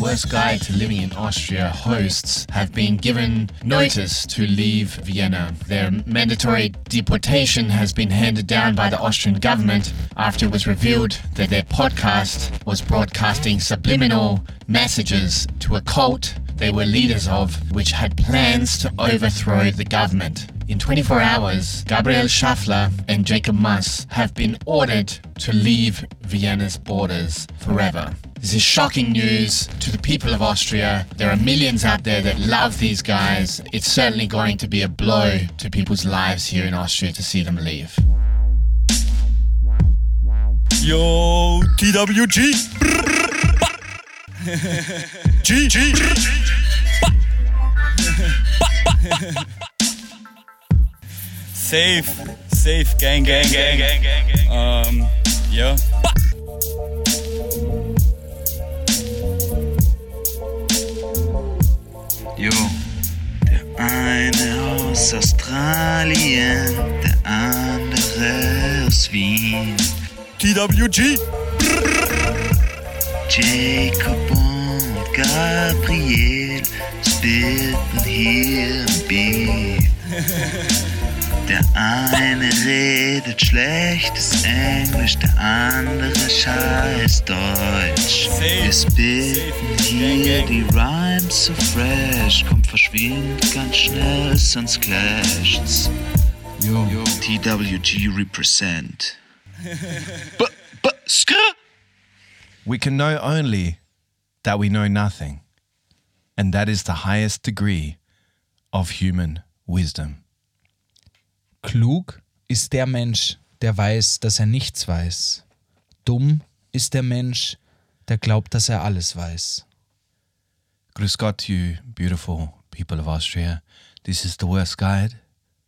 Worst Guide to Living in Austria hosts have been given notice to leave Vienna. Their mandatory deportation has been handed down by the Austrian government after it was revealed that their podcast was broadcasting subliminal messages to a cult they were leaders of, which had plans to overthrow the government. In 24 hours, Gabriel Schaffler and Jacob Muss have been ordered to leave Vienna's borders forever. This is shocking news to the people of Austria. There are millions out there that love these guys. It's certainly going to be a blow to people's lives here in Austria to see them leave. Yo, TWG. G, G. Safe, safe, gang, gang, gang, gang, gang, gang. Um, ja. Jo, der eine aus Australien, der andere aus Wien. TWG. Jacob und Gabriel spitten hier im Beat. Der eine redet schlechtes Englisch, der andere scheiß Deutsch. Wir spitten hier die Rhymes so fresh, kommt verschwindet ganz schnell, sonst clasht's. Yo. TWG represent. B b skr. We can know only that we know nothing, and that is the highest degree of human wisdom. Klug ist der Mensch, der weiß, dass er nichts weiß. Dumm ist der Mensch, der glaubt, dass er alles weiß. Grüß Gott you, beautiful people of Austria. This is the worst guide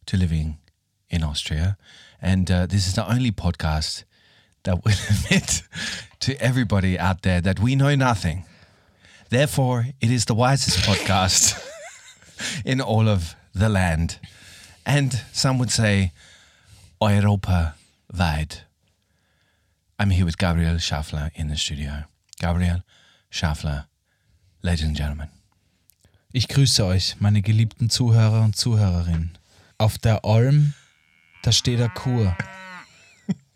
to living in Austria, and uh, this is the only podcast that will admit to everybody out there that we know nothing. Therefore, it is the wisest podcast in all of the land. And some would say, Europa wide. I'm here with Gabriel Schaffler in the studio. Gabriel Schaffler, ladies and gentlemen. Ich grüße euch, meine geliebten Zuhörer und Zuhörerinnen. Auf der Alm, da steht eine Kur.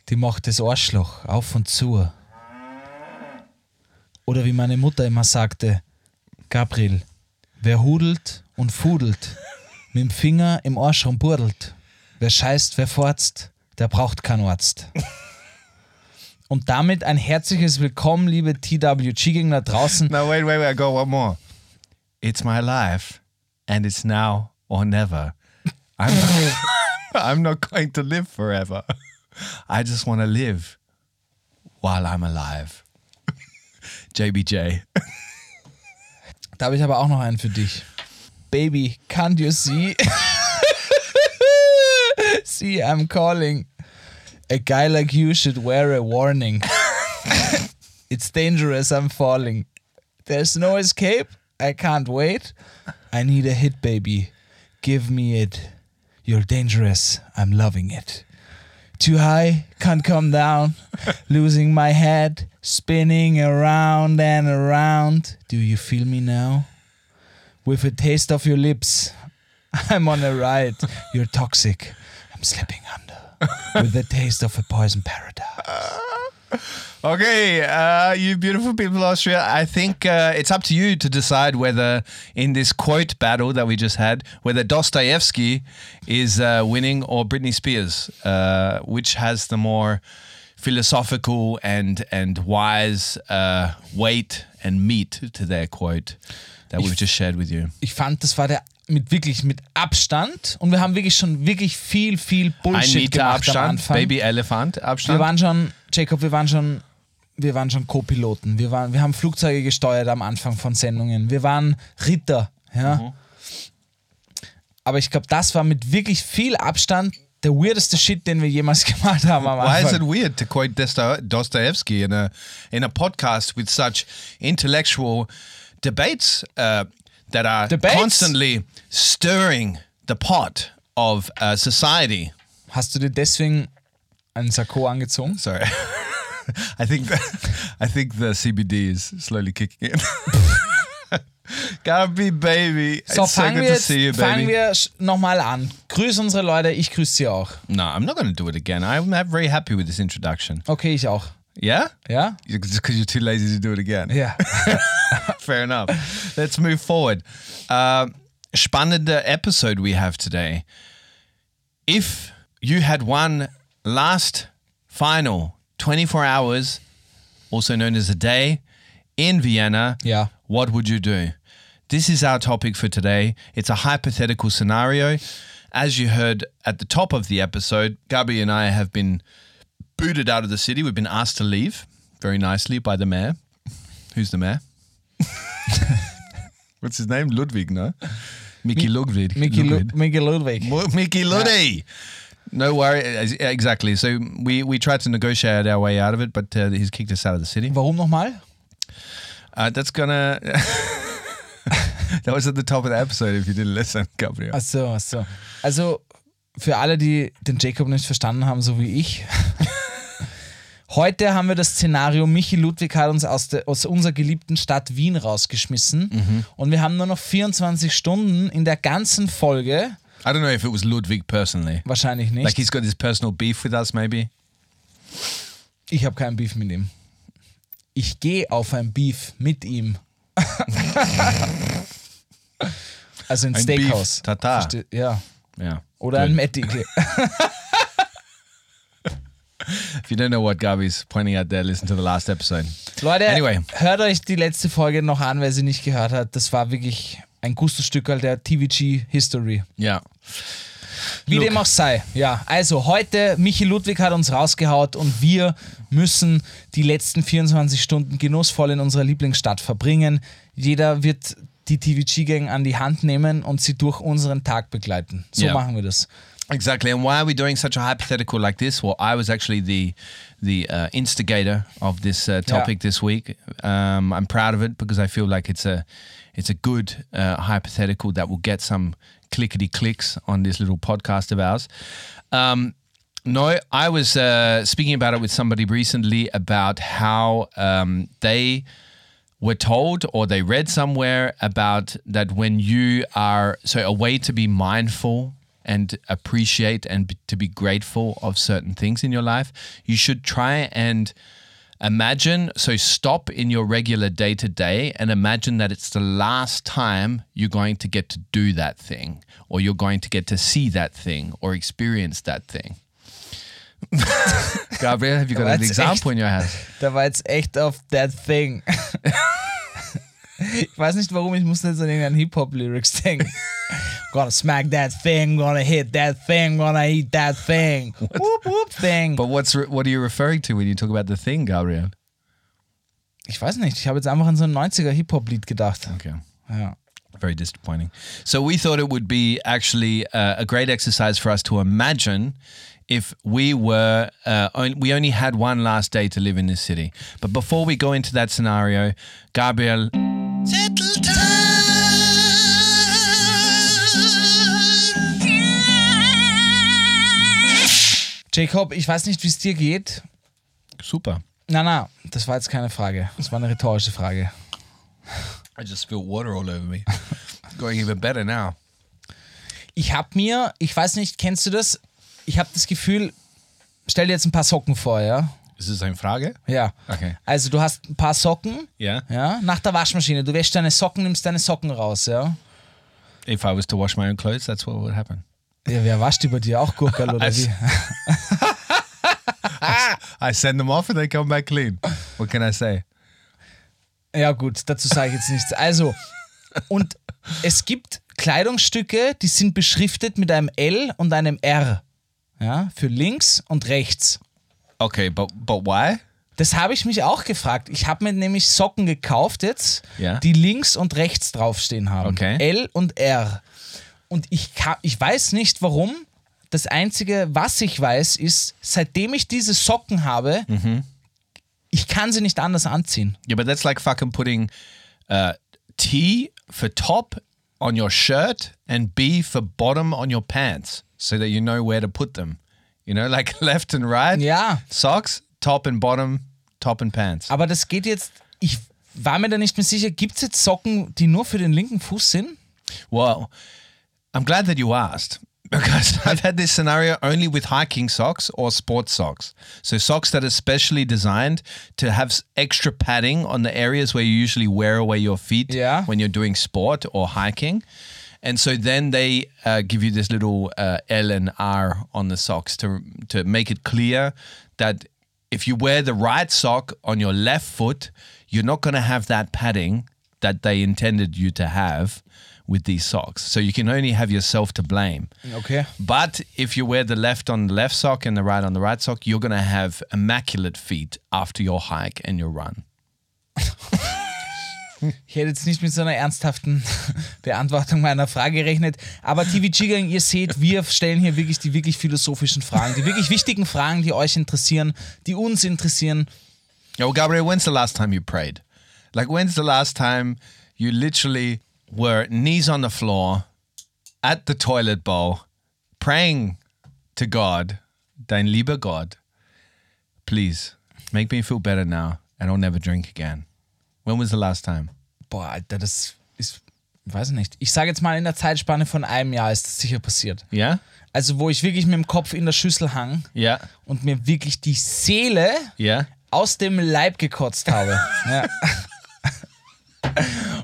Die macht das Arschloch auf und zu. Oder wie meine Mutter immer sagte, Gabriel, wer hudelt und fudelt, mit dem Finger im Arsch rumburdelt, wer scheißt, wer forzt, der braucht keinen Arzt. Und damit ein herzliches Willkommen, liebe TWG-Gegner draußen. No, wait, wait, wait. I got one more. It's my life, and it's now or never. I'm not, I'm not going to live forever. I just want to live while I'm alive. JBJ. Da habe ich aber auch noch einen für dich. Baby, can't you see? see, I'm calling. A guy like you should wear a warning. it's dangerous, I'm falling. There's no escape. I can't wait. I need a hit, baby. Give me it. You're dangerous. I'm loving it. Too high, can't come down. Losing my head, spinning around and around. Do you feel me now? With a taste of your lips, I'm on a ride. You're toxic. I'm slipping under. With the taste of a poison paradise. Okay, uh, you beautiful people of Austria. I think uh, it's up to you to decide whether, in this quote battle that we just had, whether Dostoevsky is uh, winning or Britney Spears, uh, which has the more philosophical and and wise uh, weight and meat to their quote that we've just shared with you. Ich fand, das war der mit wirklich mit Abstand und wir haben wirklich schon wirklich viel, viel Ein Bullshit Meter gemacht am Abstand, Anfang. Baby Elephant Wir Abstand. waren schon, Jacob, wir waren schon, wir waren schon Co-Piloten. Wir, waren, wir haben Flugzeuge gesteuert am Anfang von Sendungen. Wir waren Ritter. Ja. Aber ich glaube, das war mit wirklich viel Abstand der weirdeste Shit, den wir jemals gemacht haben am Why is it Anfang. weird to quote Dosto- Dostoevsky in a in a podcast with such intellectual debates uh, that are Debates? constantly stirring the pot of uh, society? Hast du dir deswegen einen Sakko angezogen? Sorry. I think the, I think the CBD is slowly kicking in. Gabi, baby. So, It's so fangen good wir to jetzt see you, fangen wir nochmal an. Grüß unsere Leute, ich grüße sie auch. No, I'm not going to do it again. I'm very happy with this introduction. Okay, ich auch. Yeah? Yeah. Just because you're too lazy to do it again. Yeah. Fair enough. Let's move forward. Uh, spannende episode we have today. If you had one last final 24 hours, also known as a day, in Vienna, yeah. what would you do? This is our topic for today. It's a hypothetical scenario. As you heard at the top of the episode, Gabi and I have been booted out of the city. We've been asked to leave very nicely by the mayor. Who's the mayor? What's his name? Ludwig, no? Mickey Ludwig. Mickey, Lu Ludwig. Mickey Ludwig. Mo- Mickey Luddy. No worry. Exactly. So we, we tried to negotiate our way out of it, but uh, he's kicked us out of the city. Warum nochmal? Uh, that's gonna. that was at the top of the episode. If you didn't listen, Gabriel. Ach so, ach so. Also, für alle, die den Jacob nicht verstanden haben, so wie ich. Heute haben wir das Szenario, Michi Ludwig hat uns aus, der, aus unserer geliebten Stadt Wien rausgeschmissen. Mhm. Und wir haben nur noch 24 Stunden in der ganzen Folge. I don't know if it was Ludwig personally. Wahrscheinlich nicht. Like he's got this personal beef with us, maybe. Ich habe keinen Beef mit ihm. Ich gehe auf ein Beef mit ihm. also ein Ein Steakhouse. Beef, Tata. Verste- Ja. Yeah. Oder ein Good. If you don't know what Gabi's pointing at there, listen to the last episode. Leute, Anyway. hört euch die letzte Folge noch an, wer sie nicht gehört hat. Das war wirklich ein Gusto-Stückerl der TVG History. Yeah. Wie Look. dem auch sei. Ja, also heute, Michi Ludwig hat uns rausgehaut und wir müssen die letzten 24 Stunden genussvoll in unserer Lieblingsstadt verbringen. Jeder wird die TVG-Gang an die Hand nehmen und sie durch unseren Tag begleiten. So Ja. machen wir das. Exactly. And why are we doing such a hypothetical like this? Well, I was actually the the uh, instigator of this uh, topic this week. Um, I'm proud of it because I feel like it's a it's a good uh, hypothetical that will get some clickety clicks on this little podcast of ours. Um, no, I was uh, speaking about it with somebody recently about how um, they were told or they read somewhere about that when you are so a way to be mindful and appreciate and to be grateful of certain things in your life you should try and imagine so stop in your regular day to day and imagine that it's the last time you're going to get to do that thing or you're going to get to see that thing or experience that thing Gabriel, have you got an example echt- in your head? Da war jetzt echt auf that thing. ich weiß nicht warum, ich musste jetzt an irgendeinen Hip-Hop-Lyrics denken. gonna smack that thing, gonna hit that thing, gonna eat that thing. Whoop, whoop, thing. But what's what are you referring to when you talk about the thing, Gabriel? Ich weiß nicht, ich habe jetzt einfach an so ein 90er Hip-Hop-Lied gedacht. Okay. Ja. Very disappointing. So we thought it would be actually uh, a great exercise for us to imagine if we were uh, on, we only had one last day to live in this city. But before we go into that scenario, Gabriel, settle Jacob, ich weiß nicht, wie es dir geht. Super. Na, na, das war jetzt keine Frage. Das war eine rhetorische Frage. I just spilled water all over me. Going even better now. Ich habe mir, ich weiß nicht, kennst du das? Ich habe das Gefühl, stell dir jetzt ein paar Socken vor, ja? Ist das eine Frage? Ja. Okay. Also du hast ein paar Socken, Yeah. ja, nach der Waschmaschine. Du wäschst deine Socken, nimmst deine Socken raus, ja? If I was to wash my own clothes, that's what would happen. Ja, wer wascht über dir auch Gurkel oder Also- wie? I send them off and they come back clean. What can I say? Ja, gut, dazu sage ich jetzt nichts. Also, und es gibt Kleidungsstücke, die sind beschriftet mit einem L und einem R. Ja, für links und rechts. Okay, but but why? Das habe ich mich auch gefragt. Ich habe mir nämlich Socken gekauft jetzt, Ja. die links und rechts draufstehen haben. Okay. L und R. Und ich, ka- ich weiß nicht warum. Das Einzige, was ich weiß, ist, seitdem ich diese Socken habe, Mhm. ich kann sie nicht anders anziehen. Yeah, but that's like fucking putting uh, T for top on your shirt and B for bottom on your pants so that you know where to put them. You know, like left and right. Ja. Socks, top and bottom top and pants. Aber das geht jetzt, ich war mir da nicht mehr sicher, gibt es jetzt Socken, die nur für den linken Fuß sind? Well, I'm glad that you asked because I've had this scenario only with hiking socks or sports socks. So, socks that are specially designed to have extra padding on the areas where you usually wear away your feet Yeah. when you're doing sport or hiking. And so then they uh, give you this little uh, L and R on the socks to to make it clear that if you wear the right sock on your left foot, you're not going to have that padding that they intended you to have with these socks. So you can only have yourself to blame. Okay. But if you wear the left on the left sock and the right on the right sock, you're going to have immaculate feet after your hike and your run. Ich hätte jetzt nicht mit so einer ernsthaften Beantwortung meiner Frage gerechnet. Aber TVG Gang, ihr seht, wir stellen hier wirklich die wirklich philosophischen Fragen, die wirklich wichtigen Fragen, die euch interessieren, die uns interessieren. Yo, Gabriel, when's the last time you prayed? Like, when's the last time you literally were knees on the floor at the toilet bowl praying to God, dein lieber Gott, please make me feel better now and I'll never drink again? When was the last time? Boah, Alter, das ist, ich weiß nicht. Ich sage jetzt mal, in der Zeitspanne von einem Jahr ist das sicher passiert. Yeah? Also, wo ich wirklich mit dem Kopf in der Schüssel hang Yeah? und mir wirklich die Seele Yeah? aus dem Leib gekotzt habe. ja.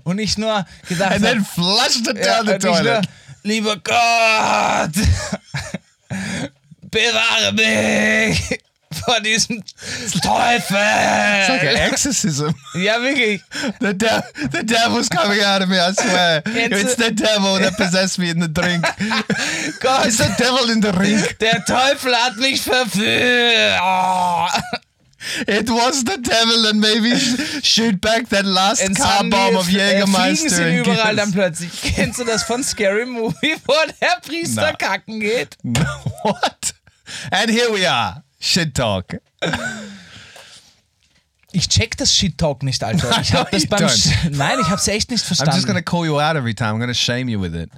Und ich nur gedacht And habe, then flushed it Ja, down the toilet. lieber Gott, bewahre mich vor diesem Teufel. It's like an exorcism. Ja, wirklich. The, de- the devil's coming out of me, I swear. It's It's, the devil that possessed me in the drink. Gott, It's the devil in the drink. der Teufel hat mich verführt. Oh. It was the devil and maybe sh- shoot back that last Und car bomb of äh, fliegen Jägermeister. sie and überall dann plötzlich. Kennst du das von Scary Movie, wo der Priester Na. kacken geht? what? And here we are. Shit talk. Ich check das Shit-Talk nicht, Alter. Ich hab No, das beim... Sch Nein, ich hab's echt nicht I'm verstanden. just going to call you out every time. I'm to shame you with it.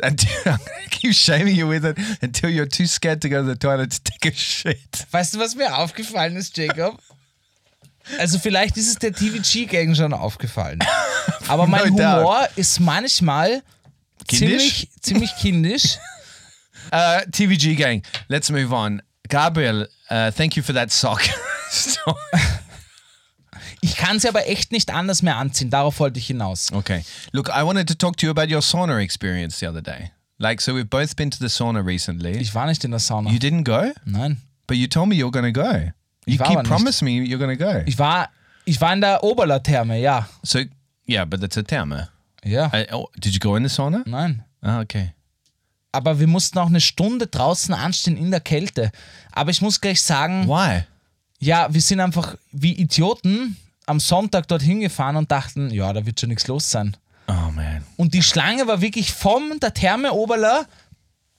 And I'm to keep shaming you with it until you're too scared to go to the toilet to take a shit. Weißt du, was mir aufgefallen ist, Jacob? Also vielleicht ist es der TVG-Gang schon aufgefallen. Aber mein No doubt. Humor ist manchmal Kindisch? ziemlich, ziemlich kindisch. Uh, TVG gang, let's move on. Gabriel, uh, thank you for that sock. Ich kann sie aber echt nicht anders mehr anziehen. Darauf wollte ich hinaus. okay. Look, I wanted to talk to you about your sauna experience the other day. Like, so we've both been to the sauna recently. Ich war nicht in der Sauna. You didn't go? Nein. But you told me you're to go. You keep promising me you're to go. Ich war, ich war in der Oberla-Therme, ja. So, yeah, but that's a therme. Ja. I, oh, did you go in the sauna? Nein. Ah, okay. Aber wir mussten auch eine Stunde draußen anstehen in der Kälte. Aber ich muss gleich sagen, Why? ja, wir sind einfach wie Idioten am Sonntag dorthin gefahren und dachten, ja, da wird schon nichts los sein. Oh, man. Und die Schlange war wirklich vom der Therme Oberla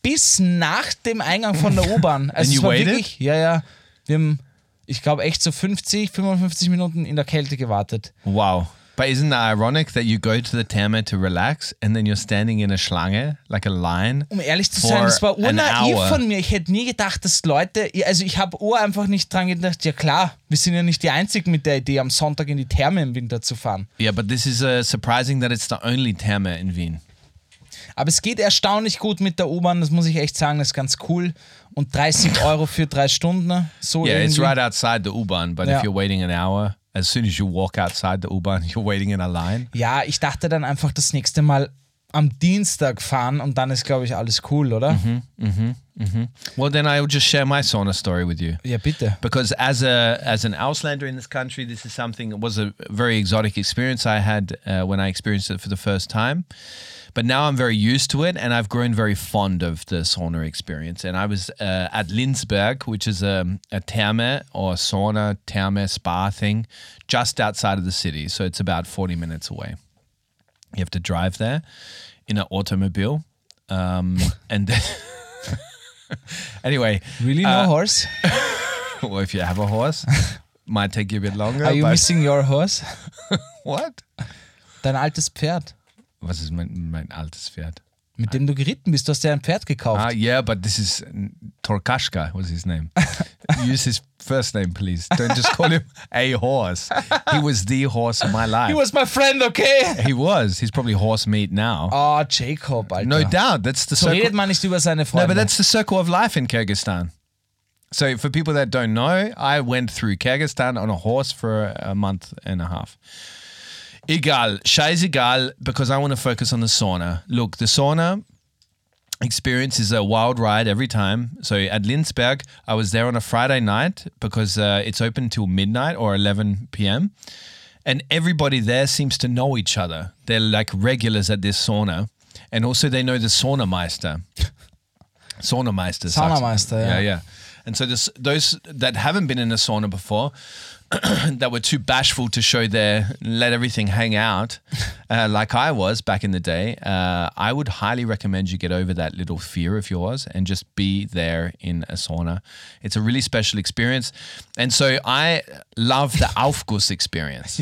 bis nach dem Eingang von der U-Bahn. Also And es war waited? wirklich, ja, ja. Wir haben, ich glaube, echt so 50, 55 Minuten in der Kälte gewartet. Wow. But isn't that ironic that you go to the therme to relax and then you're standing in a schlange, like a line? Um ehrlich zu sein, das war unnaiv von mir. Ich hätte nie gedacht, dass Leute, also ich habe Uhr einfach nicht dran gedacht, ja klar, wir sind ja nicht die Einzigen mit der Idee, am Sonntag in die Therme im Winter zu fahren. Yeah, but this is uh, surprising that it's the only therme in Wien. Aber es geht erstaunlich gut mit der U-Bahn, das muss ich echt sagen, das ist ganz cool. Und 30 Euro für drei Stunden, ne? so Yeah, it's irgendwie. right outside the U-Bahn, but Yeah. if you're waiting an hour, as soon as you walk outside the U-Bahn, you're waiting in a line. Ja, ich dachte dann einfach das nächste Mal am Dienstag fahren und dann ist, glaube ich, alles cool, oder? Well, then I will just share my sauna story with you. Ja, bitte. because as a as an Auslander in this country, this is something it was a very exotic experience I had uh, when I experienced it for the first time. But now I'm very used to it, and I've grown very fond of the sauna experience. And I was uh, at Lindsberg, which is a, a therme or sauna therme spa thing, just outside of the city. So it's about 40 minutes away. You have to drive there in an automobile, um, and then. anyway, Really, no Uh, horse? well, if you have a horse, might take you a bit longer. Are you missing your horse? what? Dein altes Pferd, Was ist mein, mein altes Pferd? mit dem du geritten bist. Du hast ja ein Pferd gekauft. Ah, yeah, but this is Torkashka was his name. Use his first name, please. Don't just call him a horse. He was the horse of my life. He was my friend, okay? He was. He's probably horse meat now. Oh, Jacob, Alter. no doubt. That's the So circle. redet man nicht über seine No, but that's the circle of life in Kyrgyzstan. So for people that don't know, I went through Kyrgyzstan on a horse for a month and a half. Egal, scheißegal, because I want to focus on the sauna. Look, the sauna experience is a wild ride every time. So at Lindsberg, I was there on a Friday night because uh, it's open till midnight or 11 p.m. And everybody there seems to know each other. They're like regulars at this sauna. And also they know the sauna meister. sauna meister. Sauna meister. yeah. Yeah, yeah. And so this, those that haven't been in a sauna before, that were too bashful to show their let everything hang out, uh, like I was back in the day, uh, I would highly recommend you get over that little fear of yours and just be there in a sauna. It's a really special experience, and so I love the Aufguss experience,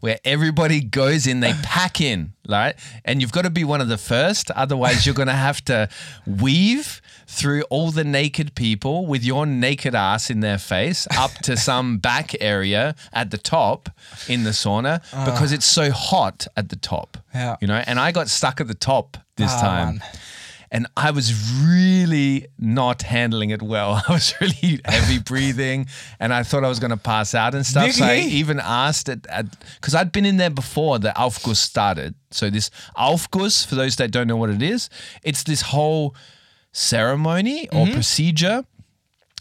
where everybody goes in, they pack in, right, and you've got to be one of the first, otherwise you're going to have to weave through all the naked people with your naked ass in their face up to some back area at the top in the sauna because it's so hot at the top. Yeah. You know, and I got stuck at the top this Ah, time. And I was really not handling it well. I was really heavy breathing and I thought I was going to pass out and stuff. So I even asked it because I'd been in there before the Aufguss started. So this Aufguss, for those that don't know what it is, it's this whole ceremony or mm-hmm. procedure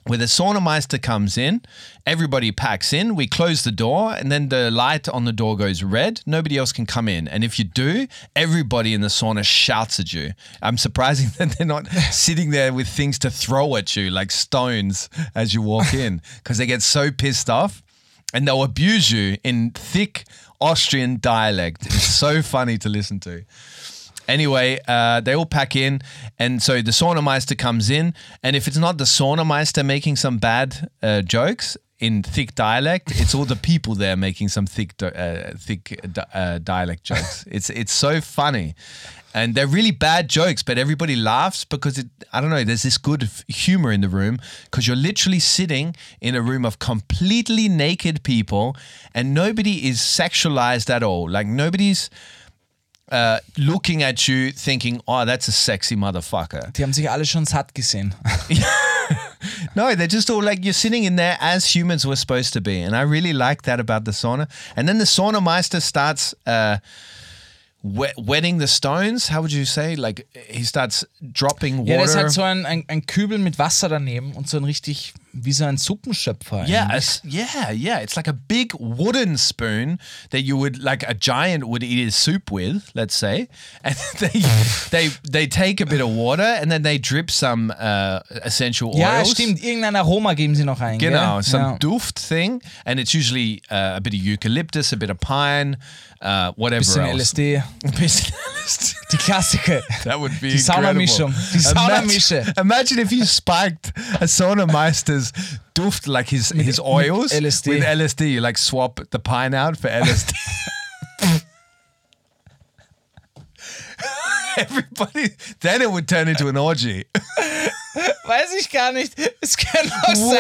where the saunameister comes in, everybody packs in, we close the door, and then the light on the door goes red. Nobody else can come in. And if you do, everybody in the sauna shouts at you. I'm surprising that they're not sitting there with things to throw at you like stones as you walk in because they get so pissed off and they'll abuse you in thick Austrian dialect. It's so funny to listen to. Anyway, uh, they all pack in, and so the saunameister comes in, and if it's not the saunameister making some bad uh, jokes in thick dialect, it's all the people there making some thick, uh, thick uh, dialect jokes. It's it's so funny, and they're really bad jokes, but everybody laughs because it. I don't know. There's this good humor in the room because you're literally sitting in a room of completely naked people, and nobody is sexualized at all. Like nobody's uh, looking at you thinking, oh, that's a sexy motherfucker. Die haben sich alle schon satt gesehen. No, they're just all like, you're sitting in there as humans were supposed to be. And I really like that about the sauna. And then the sauna meister starts uh, wet, wetting the stones. How would you say? Like, he starts dropping Ja, water. das hat so ein, ein, ein Kübel mit Wasser daneben und so ein richtig, wie so ein Suppenschöpfer. Yeah, yeah, yeah. It's like a big wooden spoon that you would like a giant would eat his soup with, let's say. And they they they take a bit of water and then they drip some uh, essential Ja, oils. stimmt. Irgendein Aroma geben sie noch ein. Genau, gell? some ja. duft thing, and it's usually uh, a bit of eucalyptus, a bit of pine, uh, whatever Bisschen else. LSD. Bisschen LSD. Die Klassiker. That would be Die Saunamischung. Die Saunamische. Imagine, imagine if you spiked a saunameister's duft, like his, his oils, LSD. with LSD. You like swap the pine out for LSD. Everybody, then it would turn into an orgy. Weiß ich gar nicht. Es könnte doch sein,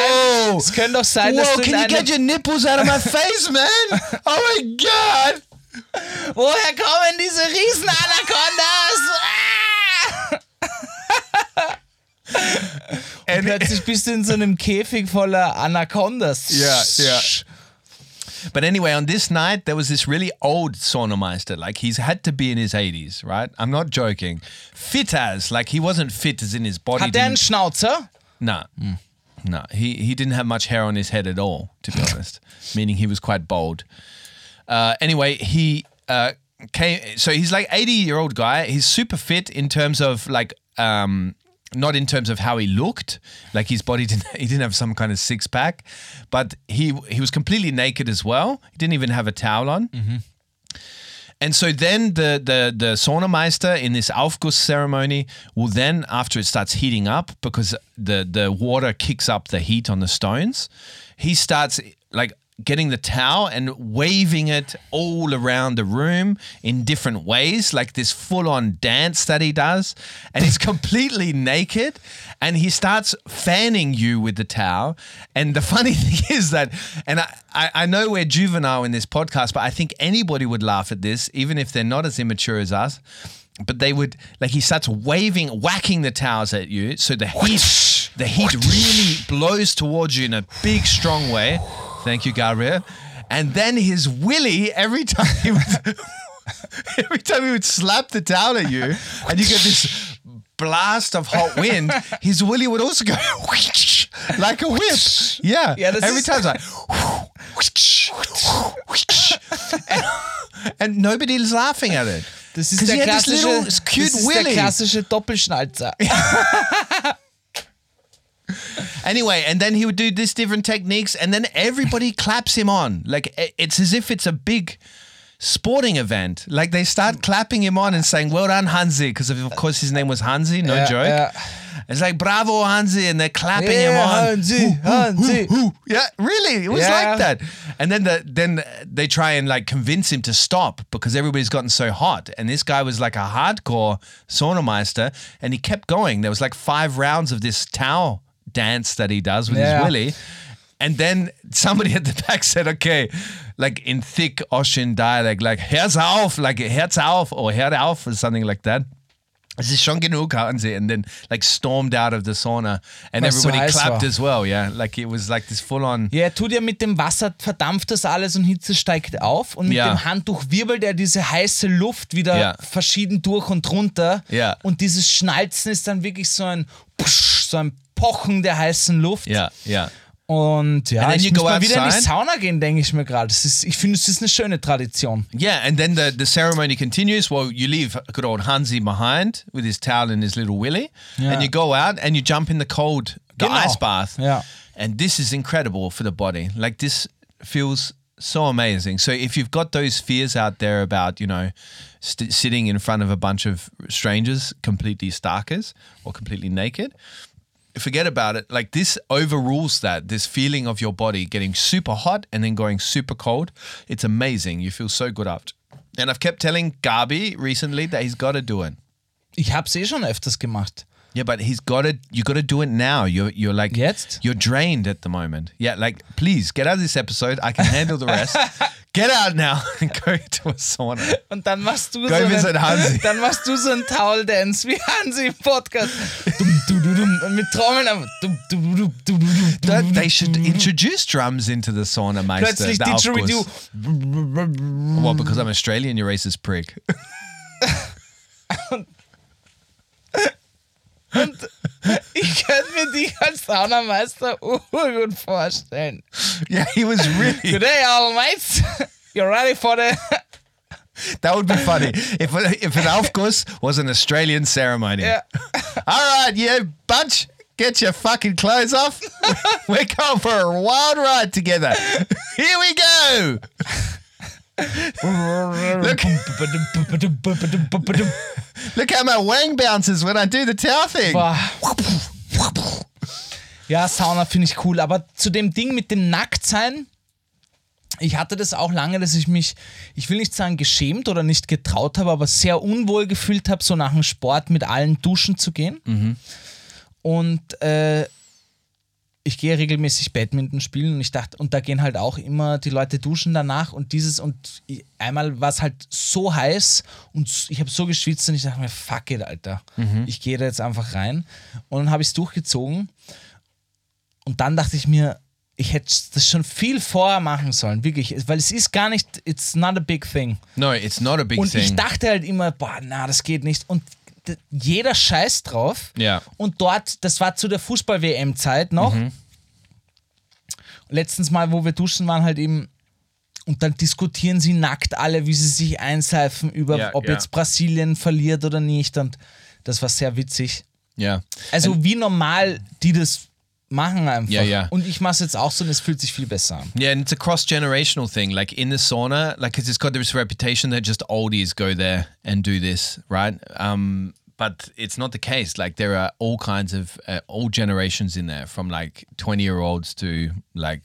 Whoa. es könnte doch sein dass Whoa, du in can you einem- get your nipples out of my face, man? Oh my god! Woher kommen diese riesen Anacondas? Ah! And Plötzlich bist du in so einem Käfig voller Anacondas. Yeah, yeah. But anyway, on this night, there was this really old saunameister. Like, he's had to be in his 80s, right? I'm not joking. Fit as, like, he wasn't fit as in his body. Hat der einen Schnauzer? No. No. He, he didn't have much hair on his head at all, to be honest, meaning he was quite bald. Uh, anyway, he uh, came. So he's like 80 year old guy. He's super fit in terms of like, um, not in terms of how he looked. Like his body didn't, he didn't have some kind of six pack, but he he was completely naked as well. He didn't even have a towel on. And so then the the the saunameister in this Aufguss ceremony will then after it starts heating up because the the water kicks up the heat on the stones, he starts like getting the towel and waving it all around the room in different ways, like this full on dance that he does. And he's completely naked and he starts fanning you with the towel. And the funny thing is that, and I, I, I know we're juvenile in this podcast, but I think anybody would laugh at this, even if they're not as immature as us. But they would like he starts waving, whacking the towels at you, so the heat, the heat really blows towards you in a big, strong way. Thank you, Gabriel. And then his willy every time he would, every time he would slap the towel at you, and you get this blast of hot wind, his willy would also go like a whip. Yeah, Yeah, every ist- time it's like. and, and nobody's laughing at it. Das ist der klassische, das ist der klassische Doppelschnalzer. Anyway, and then he would do this different techniques, and then everybody claps him on. Like it's as if it's a big sporting event. Like they start clapping him on and saying, "Well done, Hansi," because of, of course his name was Hansi. No Yeah, joke. yeah. It's like "Bravo, Hansi," and they're clapping him Yeah, on. Hansi, Hansi. Yeah, really, it was Yeah. like that. And then the then they try and like convince him to stop because everybody's gotten so hot. And this guy was like a hardcore saunameister, and he kept going. There was like five rounds of this towel dance that he does with Yeah. his willy. And then somebody at the back said, okay, like in thick Austrian dialect, like Herz auf, like Herz auf or Herd auf or something like that. Es ist schon genug, hatten sie. And then like stormed out of the sauna and Weil's so everybody heiß clapped war. as well, yeah. Like it was like this full on. Ja, er tut ja mit dem Wasser, verdampft das alles und Hitze steigt auf und mit Ja. dem Handtuch wirbelt er diese heiße Luft wieder Ja. verschieden durch und runter. Ja. Und dieses Schnalzen ist dann wirklich so ein Pusch, so ein Pochen der heißen Luft. Yeah, yeah. Und ja, And then ich you muss go mal wieder in die outside. Sauna gehen, denke ich mir gerade. Ich finde, es ist eine schöne Tradition. Yeah, and then the, the ceremony continues. Well, you leave a good old Hansi behind with his towel and his little willy, Yeah. and you go out and you jump in the cold, the Genau. ice bath. Yeah. And this is incredible for the body. Like this feels so amazing. So if you've got those fears out there about, you know, st- sitting in front of a bunch of strangers, completely starkers or completely naked, forget about it. Like this overrules that. This feeling of your body getting super hot and then going super cold. It's amazing. You feel so good after. And I've kept telling Gabi recently that he's got to do it. Ich habe es eh schon öfters gemacht. Yeah, but he's got to. You got to do it now. You're you're like Jetzt? You're drained at the moment. Yeah, like please get out of this episode. I can handle the rest. get out now and go to a sauna. Und dann machst du Go so visit Hansi. einen, dann machst du so einen Towel Dance wie Hansi im Podcast. Und mit Trommeln That, they should du, du. introduce drums into the sauna, Meister. Plötzlich Didgeridoo. Well, because I'm Australian, you racist prick. Ich könnte mir dich als Saunameister urgut vorstellen. yeah, he was really. Today, all mates, you're ready for the... That would be funny if if an Aufguss was an Australian ceremony. Yeah. All right, you bunch, get your fucking clothes off. We're going for a wild ride together. Here we go. Look, look how my wang bounces when I do the towel thing. Boah. Ja, Sauna finde ich cool. Aber zu dem Ding mit dem Nacktsein, ich hatte das auch lange, dass ich mich, ich will nicht sagen geschämt oder nicht getraut habe, aber sehr unwohl gefühlt habe, so nach dem Sport mit allen duschen zu gehen. Und äh, ich gehe regelmäßig Badminton spielen und ich dachte, und da gehen halt auch immer die Leute duschen danach und dieses und einmal war es halt so heiß und ich habe so geschwitzt und ich dachte mir, fuck it, Alter. Ich gehe da jetzt einfach rein und dann habe ich es durchgezogen und dann dachte ich mir, ich hätte das schon viel vorher machen sollen, wirklich, weil es ist gar nicht, it's not a big thing. No, it's not a big Und thing. ich dachte halt immer, boah, na, das geht nicht. Und jeder scheißt drauf. Ja. Und dort, das war zu der Fußball-WM-Zeit noch. Mhm. Letztens mal, wo wir duschen waren, halt eben. Und dann diskutieren sie nackt alle, wie sie sich einseifen über, Ja, ob ja. jetzt Brasilien verliert oder nicht. Und das war sehr witzig. yeah. Also wie normal die das machen einfach. Ja, ja. Und ich mache es jetzt auch so und es fühlt sich viel besser an. Yeah, and it's a cross generational thing. Like in the sauna, like 'cause it's got this reputation that just oldies go there and do this, right? Um, but it's not the case. Like there are all kinds of uh, all generations in there, from like twenty year olds to like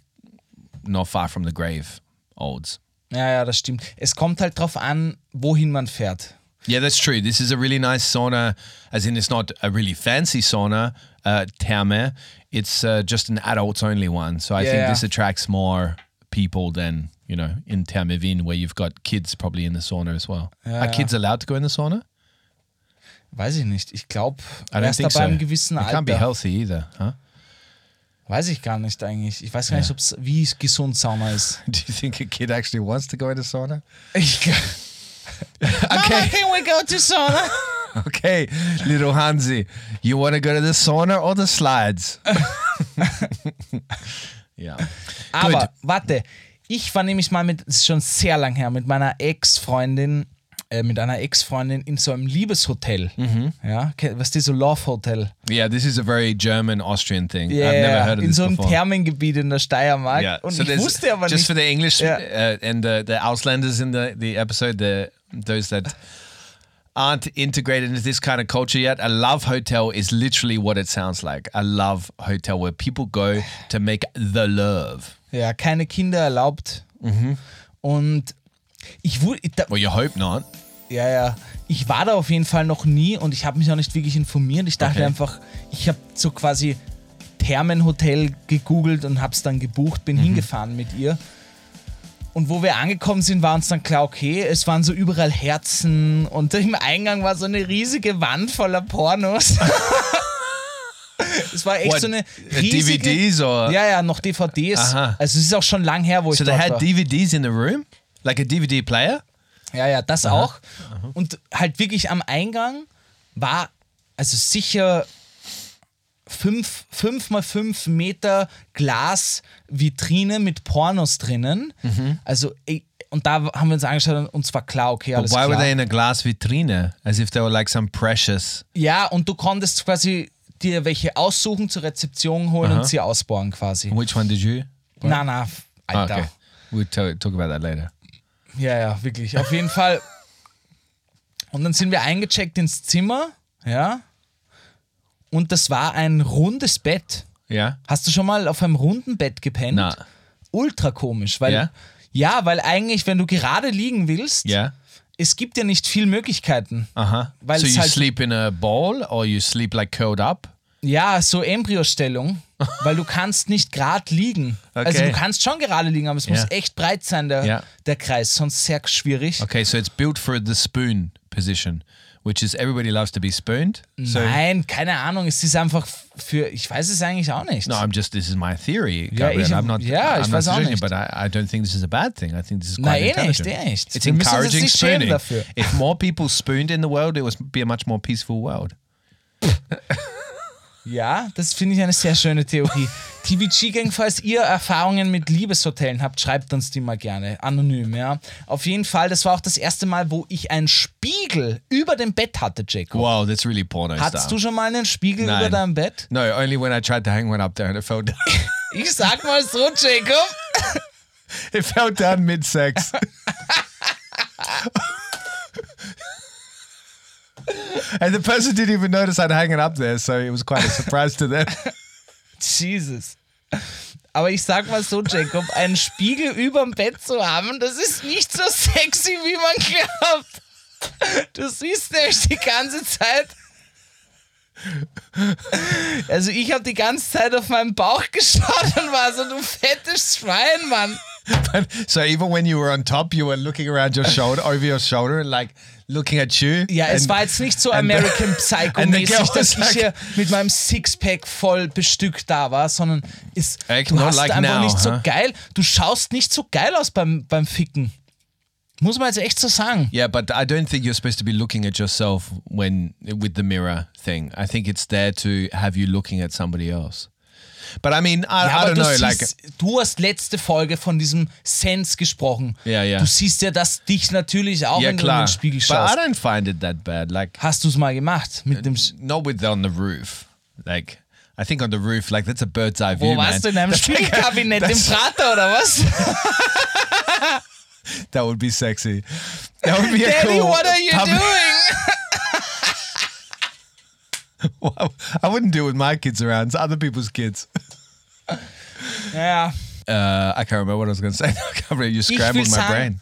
not far from the grave olds. Ja, ja, das stimmt. Es kommt halt drauf an, wohin man fährt. Yeah, that's true. This is a really nice sauna, as in it's not a really fancy sauna, uh, Therme. It's uh, just an adults only one. So I think Yeah. this attracts more people than, you know, in Therme Wien, where you've got kids probably in the sauna as well. Yeah, Are yeah. kids allowed to go in the sauna? Weiß ich nicht. Ich glaube, erst think ab so. einem gewissen It can't be Alter. healthy either, huh? Weiß ich gar nicht eigentlich. Ich weiß gar nicht, ob's, wie gesund Sauna ist. Do you think a kid actually wants to go into sauna? Ich, Mama, can we go to sauna? Okay, little Hansi, you want to go to the sauna or the slides? yeah. Aber Good. warte, ich war nämlich mal mit, das ist schon sehr lang her, mit meiner Ex-Freundin, äh, mit einer Ex-Freundin in so einem Liebeshotel. Mhm. Ja, was ist das so Love Hotel? Yeah, this is a very German Austrian thing. Ja, I've never heard of in this so einem before. Thermengebiet in der Steiermark. Yeah, Und so ich wusste aber just nicht. for the English Yeah. uh, and the, the Auslanders in the, the episode, the those that aren't integrated into this kind of culture yet, a love hotel is literally what it sounds like. A love hotel where people go to make the love. ja, keine Kinder erlaubt. Mhm. Und ich wurde, Well, you hope not. ja, ja, ich war da auf jeden Fall noch nie und ich habe mich auch nicht wirklich informiert. Ich dachte Okay. einfach, ich habe so quasi Thermenhotel gegoogelt und habe es dann gebucht, Mhm. bin hingefahren mit ihr. Und wo wir angekommen sind, war uns dann klar, okay, es waren so überall Herzen und im Eingang war so eine riesige Wand voller Pornos. es war echt What, so eine uh, riesige... DVDs or- Ja, ja, noch DVDs. Aha. Also es ist auch schon lang her, wo So ich they dort had war. DVDs in the room? Like a DVD player? Ja, ja, das auch. Und halt wirklich am Eingang war also sicher fünf, fünf mal fünf Meter Glasvitrine mit Pornos drinnen. Also, ey, und da haben wir uns angeschaut und uns war klar, okay, But alles why klar. were they in a glass vitrine? As if they were like some precious. ja, und du konntest quasi dir welche aussuchen, zur Rezeption holen Aha. und sie ausbauen quasi. Which one did you? Na, na, Ah, Alter. okay. We'll ta- talk about that later. Ja, ja, wirklich. Auf jeden Fall. Und dann sind wir eingecheckt ins Zimmer, ja. Und das war ein rundes Bett. Yeah? Hast du schon mal auf einem runden Bett gepennt? Na. Ultra komisch, weil Ja? ja, weil eigentlich, wenn du gerade liegen willst, Yeah? es gibt ja nicht viel Möglichkeiten. Uh-huh. Weil so you halt- sleep in a ball or you sleep like curled up? Ja, so Embryostellung, weil du kannst nicht gerade liegen. Also Okay. du kannst schon gerade liegen, aber es Ja. muss echt breit sein, der, Ja. der Kreis, sonst sehr schwierig. Okay, so it's built for the spoon position, which is everybody loves to be spooned. So Nein, keine Ahnung, es ist einfach für, ich weiß es eigentlich auch nicht. no, I'm just this is my theory, Ja, ich- I'm not. ja, ich I'm weiß not auch nicht. but I, I don't think this is a bad thing. I think this is Na, quite eh nicht, intelligent. eh nicht. It's Wir müssen uns jetzt encouraging nicht spooning. dafür. If more people spooned in the world, it would be a much more peaceful world. Ja, das finde ich eine sehr schöne Theorie. TVG Gang, falls ihr Erfahrungen mit Liebeshotellen habt, schreibt uns die mal gerne. Anonym, ja. Auf jeden Fall, das war auch das erste Mal, wo ich einen Spiegel über dem Bett hatte, Jacob. Wow, that's really porno Hattest du schon mal einen Spiegel Nein. über deinem Bett? No, only when I tried to hang one up there and it fell down. Ich sag mal so, Jacob. it fell down mid sex. and the person didn't even notice I'd hang it up there, so it was quite a surprise to them. Jesus. Aber ich sag mal so, Jacob, einen Spiegel überm Bett zu haben, das ist nicht so sexy, wie man glaubt. Du siehst nämlich die ganze Zeit. Also ich habe die ganze Zeit auf meinen Bauch geschaut und war so, du fettes Schwein, Mann. so even when you were on top, you were looking around your shoulder, over your shoulder, and like looking at you. Ja, es war jetzt nicht so American Psycho and the girl mäßig, dass ich hier mit meinem Sixpack voll bestückt da war, sondern ist, Echt? du hast like einfach now, nicht so huh? geil, du schaust nicht so geil aus beim, beim Ficken. Muss man jetzt echt so sagen. Yeah, but I don't think you're supposed to be looking at yourself when with the mirror thing. I think it's there to have you looking at somebody else. But I mean, I, Ja, I aber don't du, know. Like, siehst, du hast letzte Folge von diesem Sense gesprochen. Ja, ja. Du siehst ja das dich natürlich auch, du in klar. den Spiegel But I schaust. don't find it that bad. Like, Hast du es mal gemacht? Mit dem not with on the roof. Like, I think on the roof, like that's a bird's eye Wo view, warst man. du in einem like a- Spiegelkabinett im Prater oder was? That would be sexy. That would be a Daddy, cool. what are you doing? Well, I wouldn't do it with my kids around. It's other people's kids. yeah. Uh, I can't remember what I was going to say. I can't remember. You scrambled my brain.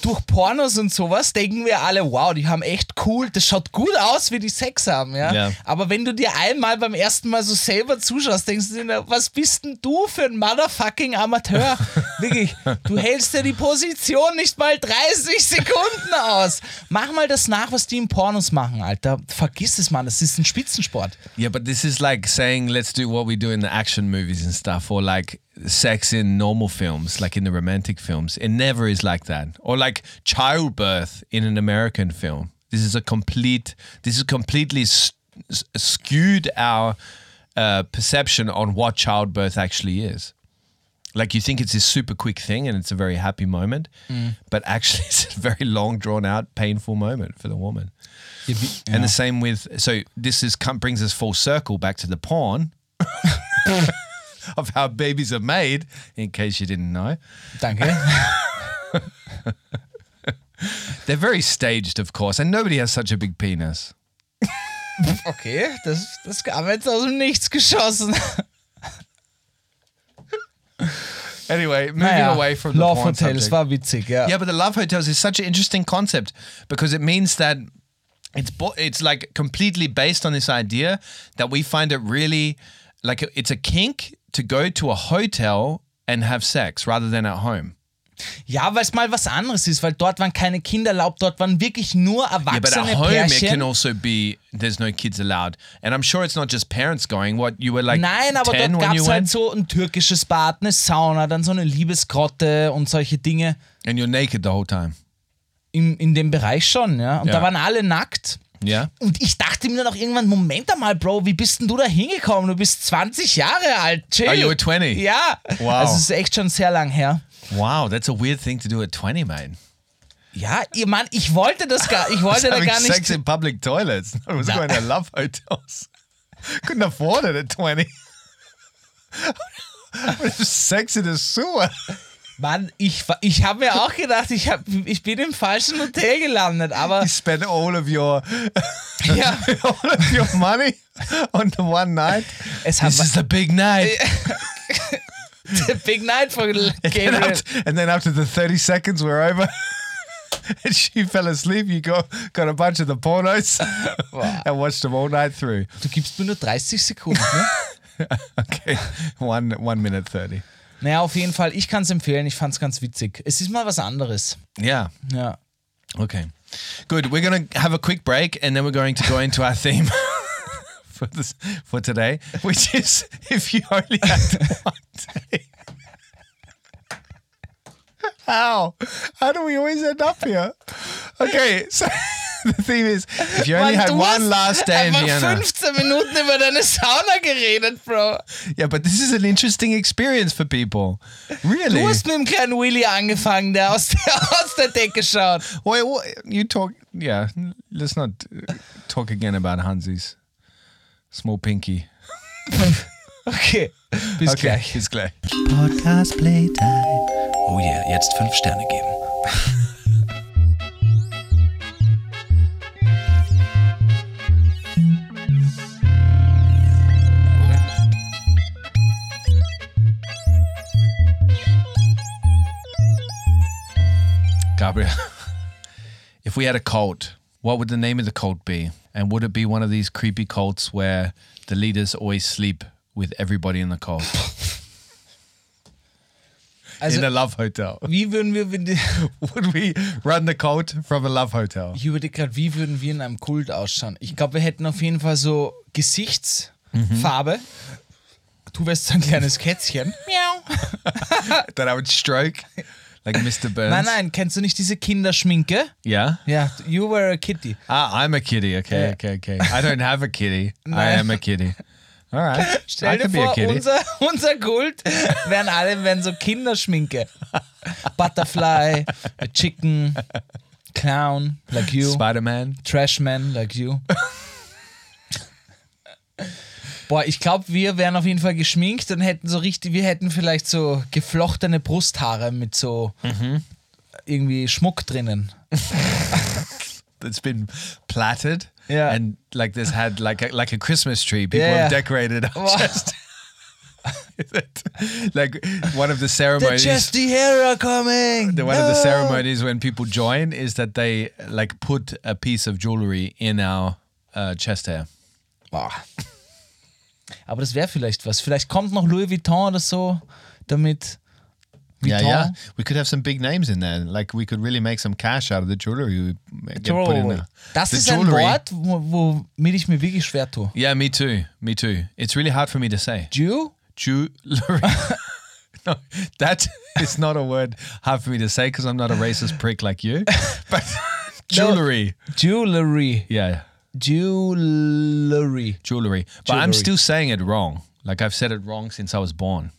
Durch Pornos und sowas denken wir alle, wow, die haben echt cool, das schaut gut aus, wie die Sex haben, ja. Ja. Aber wenn du dir einmal beim ersten Mal so selber zuschaust, denkst du dir, was bist denn du für ein motherfucking Amateur? Wirklich, du hältst dir die Position nicht mal 30 Sekunden aus. Mach mal das nach, was die in Pornos machen, Alter. Vergiss es, Mann, das ist ein Spitzensport. Yeah, but this is like saying let's do what we do in the action movies and stuff, or like sex in normal films, like in the romantic films. It never is like that. Or like childbirth in an American film. This is a complete. This is completely skewed our uh, perception on what childbirth actually is. Like you think it's this super quick thing and it's a very happy moment, but actually it's a very long, drawn out, painful moment for the woman. And the same with so this is brings us full circle back to the porn of how babies are made. In case you didn't know, Danke. they're very staged, of course, and nobody has such a big penis. Okay, das, das kam jetzt aus dem Nichts geschossen. Anyway, moving Naja, away from the Love Hotels subject. war witzig, ja. Yeah, but the love hotels is such an interesting concept because it means that it's bo- it's like completely based on this idea that we find it really like it's a kink to go to a hotel and have sex rather than at home. Ja, weil es mal was anderes ist, weil dort waren keine Kinder erlaubt, dort waren wirklich nur Yeah, but erwachsene at home it Pärchen. can also be there's no kids allowed, and I'm sure it's not just parents going. What you were like Nein, aber ten dort when gab es halt so ein türkisches Bad, eine Sauna, dann so eine Liebesgrotte und solche Dinge. and you're naked the whole time. In, in dem Bereich schon, ja. Und Ja. da waren alle nackt. Yeah. Und ich dachte mir dann auch irgendwann, Moment einmal, Bro, wie bist denn du da hingekommen? Du bist 20 Jahre alt, chill. Oh, you were 20? Ja. Wow. Also es ist echt schon sehr lang her. Wow, that's a weird thing to do at 20, mate. Ja, ihr Mann, ich wollte das gar, ich wollte da gar sex nicht. in public toilets. I was No. going to love hotels. Couldn't afford it at 20. sex in a sewer. Mann, ich, ich habe mir auch gedacht, ich, hab, ich bin im falschen Hotel gelandet, aber You spend all of your ja, all of your money on the one night. es This is the big night. the big night for and, Gabriel. after, and then after the 30 seconds were over and she fell asleep, you go got a bunch of the pornos and watched them all night through. Du gibst mir nur 30 Sekunden, ne? Okay. One one minute 30. Naja, auf jeden Fall, ich kann es empfehlen, ich fand es ganz witzig. Es ist mal was anderes. Yeah. Ja. Okay. Good. We're going to have a quick break and then we're going to go into our theme for this for today, which is if you only had one day. How? How do we always end up here? Okay, so the theme is if you only Mann, had du one hast last day in einfach Vienna. 15 Minuten über deine Sauna geredet, Bro. Yeah, but this is an interesting experience for people. Really? Du hast mit dem kleinen Willy angefangen, der aus der, aus der Decke schaut. Wait, what? You talk. Yeah, let's not uh, talk again about Hansi's small pinky. Okay, bis Okay, gleich. bis gleich. Podcast Playtime. Oh yeah, jetzt fünf Sterne geben. Gabriel, if we had a cult, what would the name of the cult be? And would it be one of these creepy cults where the leaders always sleep with everybody in the cult Also, in a love hotel? wie würden wir, Would we run the cult from a love hotel? ich überlege gerade, wie würden wir in einem Kult ausschauen? Ich glaube, wir hätten auf jeden Fall so Gesichtsfarbe. Du wärst so ein kleines Kätzchen. Miau. That I would stroke like Mr. Burns. Nein, nein, kennst du nicht diese Kinderschminke? Yeah. Ja, you were a kitty. Ah, I'm a kitty. Okay, Yeah. okay, okay. I don't have a kitty. I am a kitty. All right. I Stell dir vor, unser, unser Kult wären alle wären so Kinderschminke. Butterfly, a chicken, clown, like you, Spider-Man. Trashman, like you. Boah, ich glaube, wir wären auf jeden Fall geschminkt und hätten so richtig, wir hätten vielleicht so geflochtene Brusthaare mit so Mhm. irgendwie Schmuck drinnen. that's been plaited Yeah. and like this had like a, like a Christmas tree. People Yeah. have decorated our Wow. chest. like one of the ceremonies. The. Chesty Hair are coming. the, one of the ceremonies when people join is that they like put a piece of jewelry in our uh, chest hair. Boah. Aber das wäre vielleicht was. Vielleicht kommt noch Louis Vuitton oder so, damit. Yeah, Vuitton. yeah. We could have some big names in there. Like we could really make some cash out of the jewelry we get put in there. Das the ist ein Wort, wo- womit ich mir wirklich schwer tue. Yeah, me too. Me too. It's really hard for me to say. Jew? Jewelry. no, that is not a word hard for me to say because I'm not a racist prick like you. But jewelry. Jewelry. Yeah, Jewelry. jewelry. But I'm still saying it wrong. Like I've said it wrong since I was born.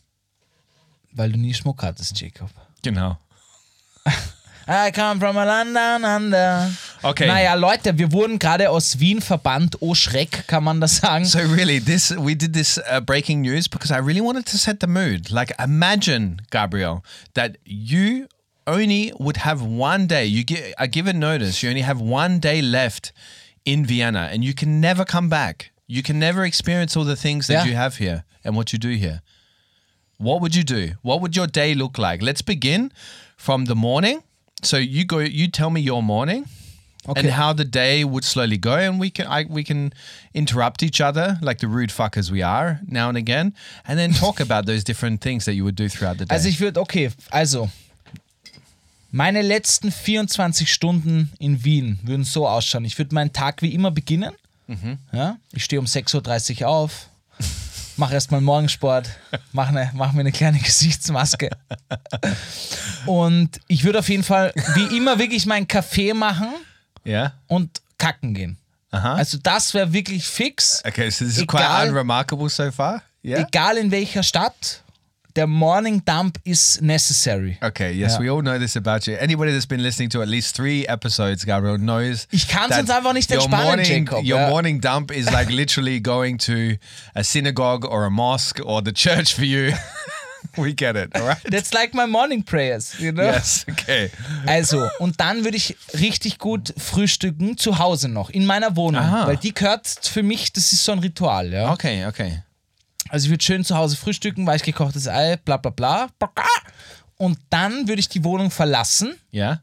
Weil du nie Schmuck hattest, Jacob. Genau. I come from a land down under. Okay. Naja, Leute, wir wurden gerade aus Wien verbannt. Oh Schreck, kann man das sagen. So really, this we did this uh, breaking news because I really wanted to set the mood. Like, imagine, Gabriel, that you only would have one day. You get a given notice. You only have one day left in Vienna, and you can never come back. You can never experience all the things that Yeah. you have here and what you do here. What would you do? What would your day look like? Let's begin from the morning. So you go. You tell me your morning Okay. and how the day would slowly go, and we can I, we can interrupt each other like the rude fuckers we are now and again, and then talk about those different things that you would do throughout the day. Also ich würde, okay, also meine letzten 24 Stunden in Wien würden so ausschauen. Ich würde meinen Tag wie immer beginnen. Mhm. Ja, ich stehe um 6.30 Uhr auf, mache erstmal Morgensport, mache ne, mach mir eine kleine Gesichtsmaske. Und ich würde auf jeden Fall wie immer wirklich meinen Kaffee machen yeah. und kacken gehen. Uh-huh. Also das wäre wirklich fix. Okay, so this is quite Egal- unremarkable so far. Yeah. Egal in welcher Stadt, der Morning Dump is necessary. Okay, yes, Ja. we all know this about you. Anybody that's been listening to at least three episodes, Gabriel, knows. Ich kann's that uns einfach nicht your entspannen, morning, Jacob, Your ja. morning dump is like literally going to a synagogue or a mosque or the church for you. we get it, all right? That's like my morning prayers, you know? Yes, okay. Also, und dann würde ich richtig gut frühstücken, zu Hause noch, in meiner Wohnung. Aha. Weil die gehört für mich, das ist so ein Ritual, ja. Okay, okay. Also ich würde schön zu Hause frühstücken, weich gekochtes Ei, bla bla bla. Und dann würde ich die Wohnung verlassen Yeah.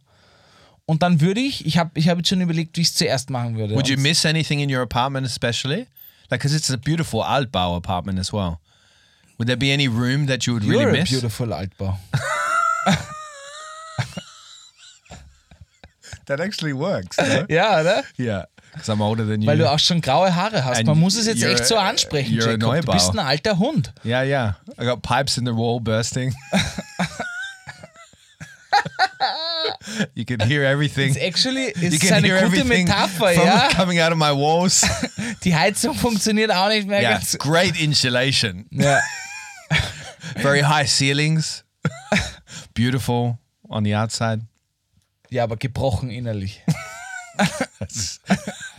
und dann würde ich, ich habe ich hab jetzt schon überlegt, wie ich es zuerst machen würde. Would you miss anything in your apartment, especially? Like, because it's a beautiful Altbau apartment as well. Would there be any room that you would You're really a miss? beautiful Altbau. That actually works. no? ja, oder? yeah, I'm older than you. Weil du auch schon graue Haare hast. Man muss es jetzt echt so ansprechen, Jacob. Du bist ein alter Hund. yeah, yeah. I got pipes in the wall bursting. you can hear everything. It's actually You ist can eine hear gute everything Metapher, from ja. coming out of my walls. Die Heizung funktioniert auch nicht mehr yeah, ganz. great insulation. Ja. Very high ceilings. Beautiful on the outside. ja, aber gebrochen innerlich.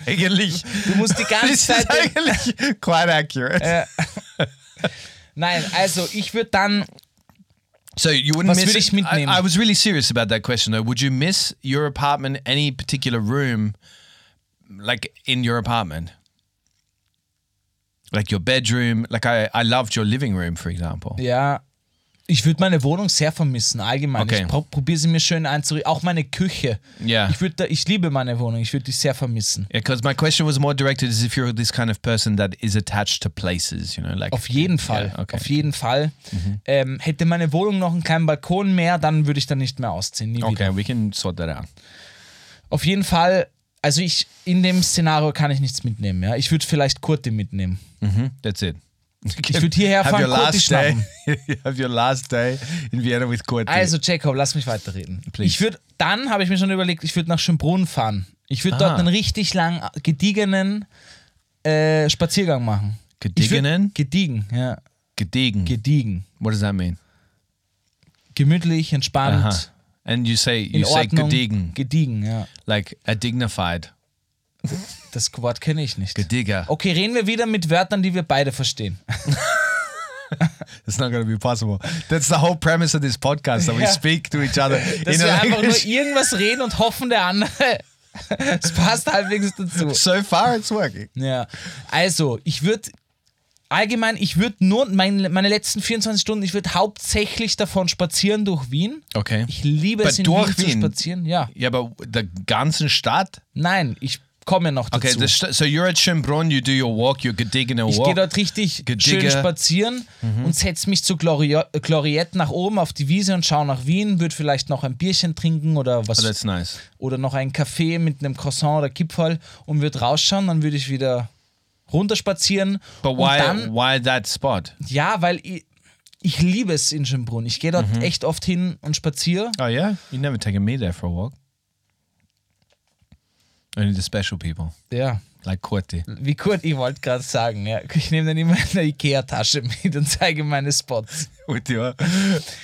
Eigentlich. Du musst die ganze Zeit. eigentlich quite accurate. Nein, also ich würde dann. So you wouldn't Was miss ich mitnehmen? I, I was really serious about that question though. Would you miss your apartment, any particular room, like in your apartment? Like your bedroom? Like I, I loved your living room, for example. Ja. Ich würde meine Wohnung sehr vermissen, allgemein. Okay. Ich pro probiere sie mir schön einzurichten. Auch meine Küche. Yeah. Ich, würd da, ich liebe meine Wohnung. Ich würde die sehr vermissen. Because my question was more directed as if you're this kind of person that is attached to places, you know, like Auf jeden Fall. Yeah, okay. Mhm. Auf jeden Fall. Ähm, hätte meine Wohnung noch einen kleinen Balkon mehr, dann würde ich da nicht mehr ausziehen. Nie wieder. Okay, we can sort that out. Auf jeden Fall, also ich, in dem Szenario kann ich nichts mitnehmen. Ja? Ich würde vielleicht Kurti mitnehmen. hmm That's it. Ich würde hierher fahren, Kurti last day. schnappen. have your last day in Vienna with Kurti. Also, Jacob, lass mich weiterreden. Please. Ich würde, dann habe ich mir schon überlegt, ich würde nach Schönbrunn fahren. Ich würde dort Ah. einen richtig lang, gediegenen äh, Spaziergang machen. Würd- Gediegenen? Gediegen, ja. Gediegen. Gediegen. what does that mean? Gemütlich, entspannt, Uh-huh. And you say you say Ordnung. gediegen, Gediegen, ja. like a dignified Das Wort kenne ich nicht. Gedigger. Okay, reden wir wieder mit Wörtern, die wir beide verstehen. It's not going to be possible. That's the whole premise of this podcast that we speak to each other Dass in wir einfach nur language. irgendwas reden und hoffen, der andere. Es passt halbwegs dazu. So far, it's working. Ja. Also, ich würde allgemein, ich würde nur meine, meine letzten 24 Stunden, ich würde hauptsächlich davon spazieren durch Wien. Okay. Ich liebe es But in durch Wien, Wien? zu spazieren. Ja. Ja, aber der ganzen Stadt? Nein, ich komme noch dazu. Okay, st- so you're at Schönbrunn, you do your walk, you're digging a ich walk. gehe dort richtig Gedigge. schön spazieren und setze mich zu Gloriette nach oben auf die Wiese und schaue nach Wien, würde vielleicht noch ein Bierchen trinken oder was Oh, that's nice. oder noch einen Kaffee mit einem Croissant oder Kipferl und würde rausschauen, dann würde ich wieder runterspazieren. But why, dann, why that spot? ja, weil ich, ich liebe es in Schönbrunn. Ich gehe dort Mhm. echt oft hin und spaziere. Oh, yeah? You never taken me there for a walk. Only the special people, Ja. like Kurti. Wie Kurt, ich wollte gerade sagen, ja. ich nehme dann immer eine Ikea-Tasche mit und zeige meine Spots. With your,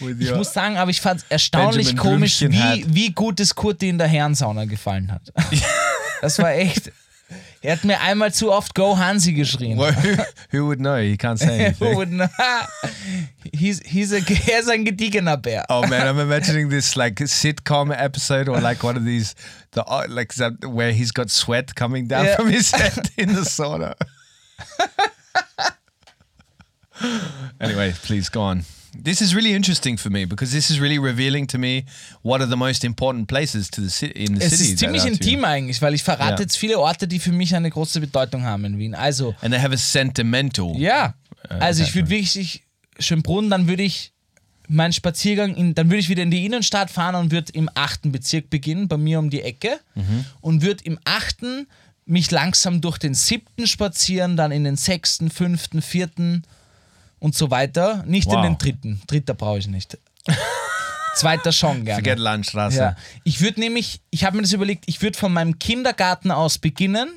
with Ich muss sagen, aber ich fand es erstaunlich Benjamin komisch, wie, wie gut es Kurti in der Herrensauna gefallen hat. Das war echt. Er hat mir einmal zu oft Go Hansi geschrien. Well, who, who would know? He can't say anything. Und, he's, he's a, er ist ein gediegener Bär. Oh man, I'm imagining this like sitcom episode or like one of these, the uh, like that where he's got sweat coming down Yeah. from his head in the sauna. anyway, please go on. This is really interesting for me because this is really revealing to me what are the most important places to the city in the Es city. ist that ziemlich intim eigentlich, weil ich verrate Ja. jetzt viele Orte, die für mich eine große Bedeutung haben in Wien. Also, and they have a sentimental. ja. Also ich würde wirklich Schönbrunn, dann würde ich meinen Spaziergang, in, dann würde ich wieder in die Innenstadt fahren und würde im achten Bezirk beginnen, bei mir um die Ecke. Und würde im achten mich langsam durch den siebten spazieren, dann in den sechsten, fünften, vierten und so weiter. Nicht in Wow. den dritten. Dritter brauche ich nicht. Zweiter schon gerne. Forget Landstraße. Ja. Ich würde nämlich, ich habe mir das überlegt, ich würde von meinem Kindergarten aus beginnen.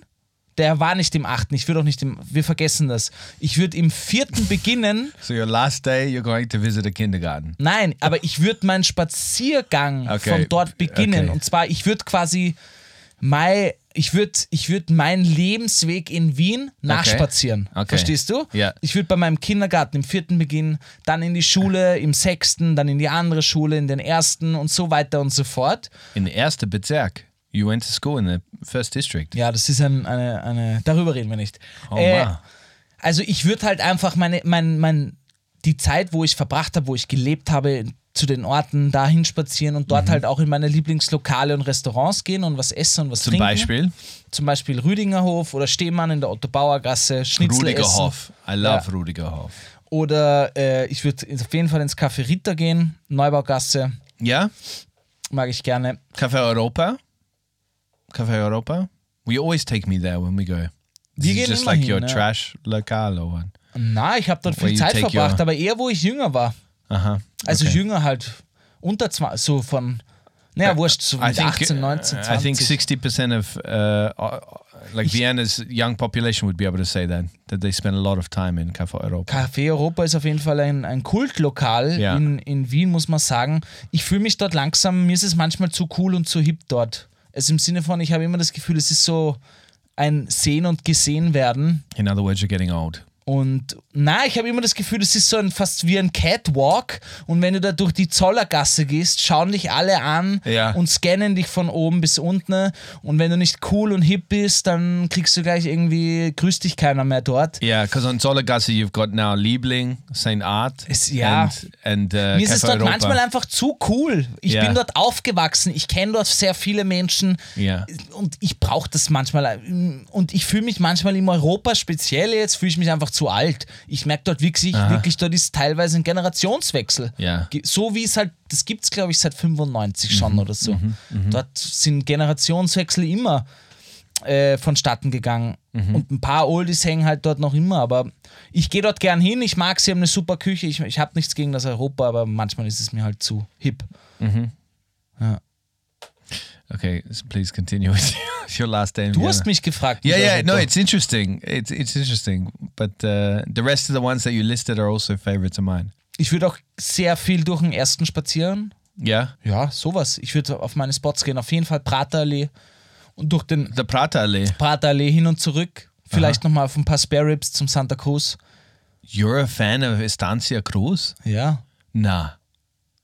Der war nicht im achten, ich würde auch nicht im, wir vergessen das. Ich würde im vierten beginnen. So your last day, you're going to visit a kindergarten. Nein, aber ich würde meinen Spaziergang Okay. von dort beginnen. Okay. Und zwar, ich würde quasi mein, ich würde ich würd meinen Lebensweg in Wien nachspazieren. Okay. Verstehst du? Ja. Ich würde bei meinem Kindergarten im vierten beginnen, dann in die Schule im sechsten, dann in die andere Schule, in den ersten und so weiter und so fort. In the erste Bezirk, you went to school in the first district. Ja, das ist ein, eine, eine, darüber reden wir nicht. Oh, Äh, wow. also ich würde halt einfach meine, mein, mein, die Zeit, wo ich verbracht habe, wo ich gelebt habe, zu den Orten dahin spazieren und Mhm. dort halt auch in meine Lieblingslokale und Restaurants gehen und was essen und was Zum trinken. Beispiel Zum Beispiel Rüdingerhof oder Stehmann in der Otto-Bauer-Gasse, Schnitzel essen. Rudigerhof. I love Ja. Rudigerhof. Oder äh, ich würde auf jeden Fall ins Café Ritter gehen, Neubaugasse, Yeah? mag ich gerne. Café Europa? Café Europa? We always take me there when we go. This Wir is gehen just immer like hin, your ja. trash locale or one. Na, ich habe dort Where viel Zeit verbracht, aber eher, wo ich jünger war. Uh-huh. Also Okay. jünger halt, unter 20, so von, naja, wurscht, so I mit think, 18, 19, uh, 20. I think 60% of uh, uh, like Vienna's young population would be able to say that, that they spend a lot of time in Café Europa. Café Europa ist auf jeden Fall ein, ein Kultlokal Ja. in, in Wien, muss man sagen. Ich fühle mich dort langsam, mir ist es manchmal zu cool und zu hip dort. Also im Sinne von, ich habe immer das Gefühl, es ist so ein Sehen und Gesehen werden. In other words, you're getting old. Und na, ich habe immer das Gefühl, es ist so ein, fast wie ein Catwalk. Und wenn du da durch die Zollergasse gehst, schauen dich alle an Ja. und scannen dich von oben bis unten. Und wenn du nicht cool und hip bist, dann kriegst du gleich irgendwie, grüßt dich keiner mehr dort. Yeah, because on Zollergasse you've got now Liebling, St. Art, Es- ja. and, and uh, Mir ist es dort Europa. manchmal einfach zu cool. Ich Ja. bin dort aufgewachsen, ich kenne dort sehr viele Menschen Ja. und ich brauche das manchmal. Und ich fühle mich manchmal im Europa, speziell jetzt, fühle ich mich einfach zu alt. Ich merke dort wirklich, wirklich, dort ist teilweise ein Generationswechsel. Ja. So wie es halt, das gibt es glaube ich seit 95 schon Mhm, oder so. Dort sind Generationswechsel immer äh, vonstatten gegangen. Mhm. Und ein paar Oldies hängen halt dort noch immer, aber ich gehe dort gern hin. Ich mag sie haben eine super Küche. Ich, ich habe nichts gegen das Europa, aber manchmal ist es mir halt zu hip. Okay, so please continue with your last day Du hast mich gefragt. Yeah, yeah, no, it's interesting. It's it's interesting, but uh, the rest of the ones that you listed are also favorites of mine. Ich würde auch sehr viel durch den ersten spazieren. Yeah, Ja, sowas. Ich würde auf meine Spots gehen. Auf jeden Fall Praterallee und durch den the Prata Allee. Praterallee hin und zurück. Vielleicht nochmal auf ein paar Spare Ribs zum Santa Cruz. You're a fan of Estancia Cruz? Ja, Nah.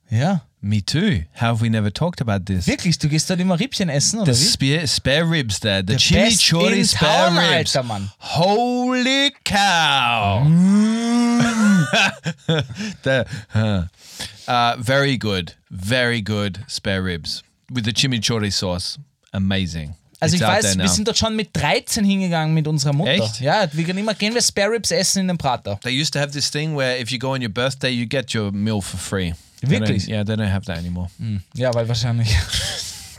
Ja. Me too. How have we never talked about this? Wirklich, du gehst dort immer Rippchen essen, oder The wie? spare, spare ribs there, the, The best chimichurri in spare town, ribs. Alter, Mann. Holy cow! the, uh, uh, very good, very good spare ribs with the chimichurri sauce. Amazing. Also It's ich weiß, there wir sind dort schon mit 13 hingegangen mit unserer Mutter. Echt? Ja, wir gehen immer, gehen wir Spare Ribs essen in den Prater. They used to have this thing where if you go on your birthday, you get your meal for free. Wirklich? yeah, they don't have that anymore. Ja, weil wahrscheinlich.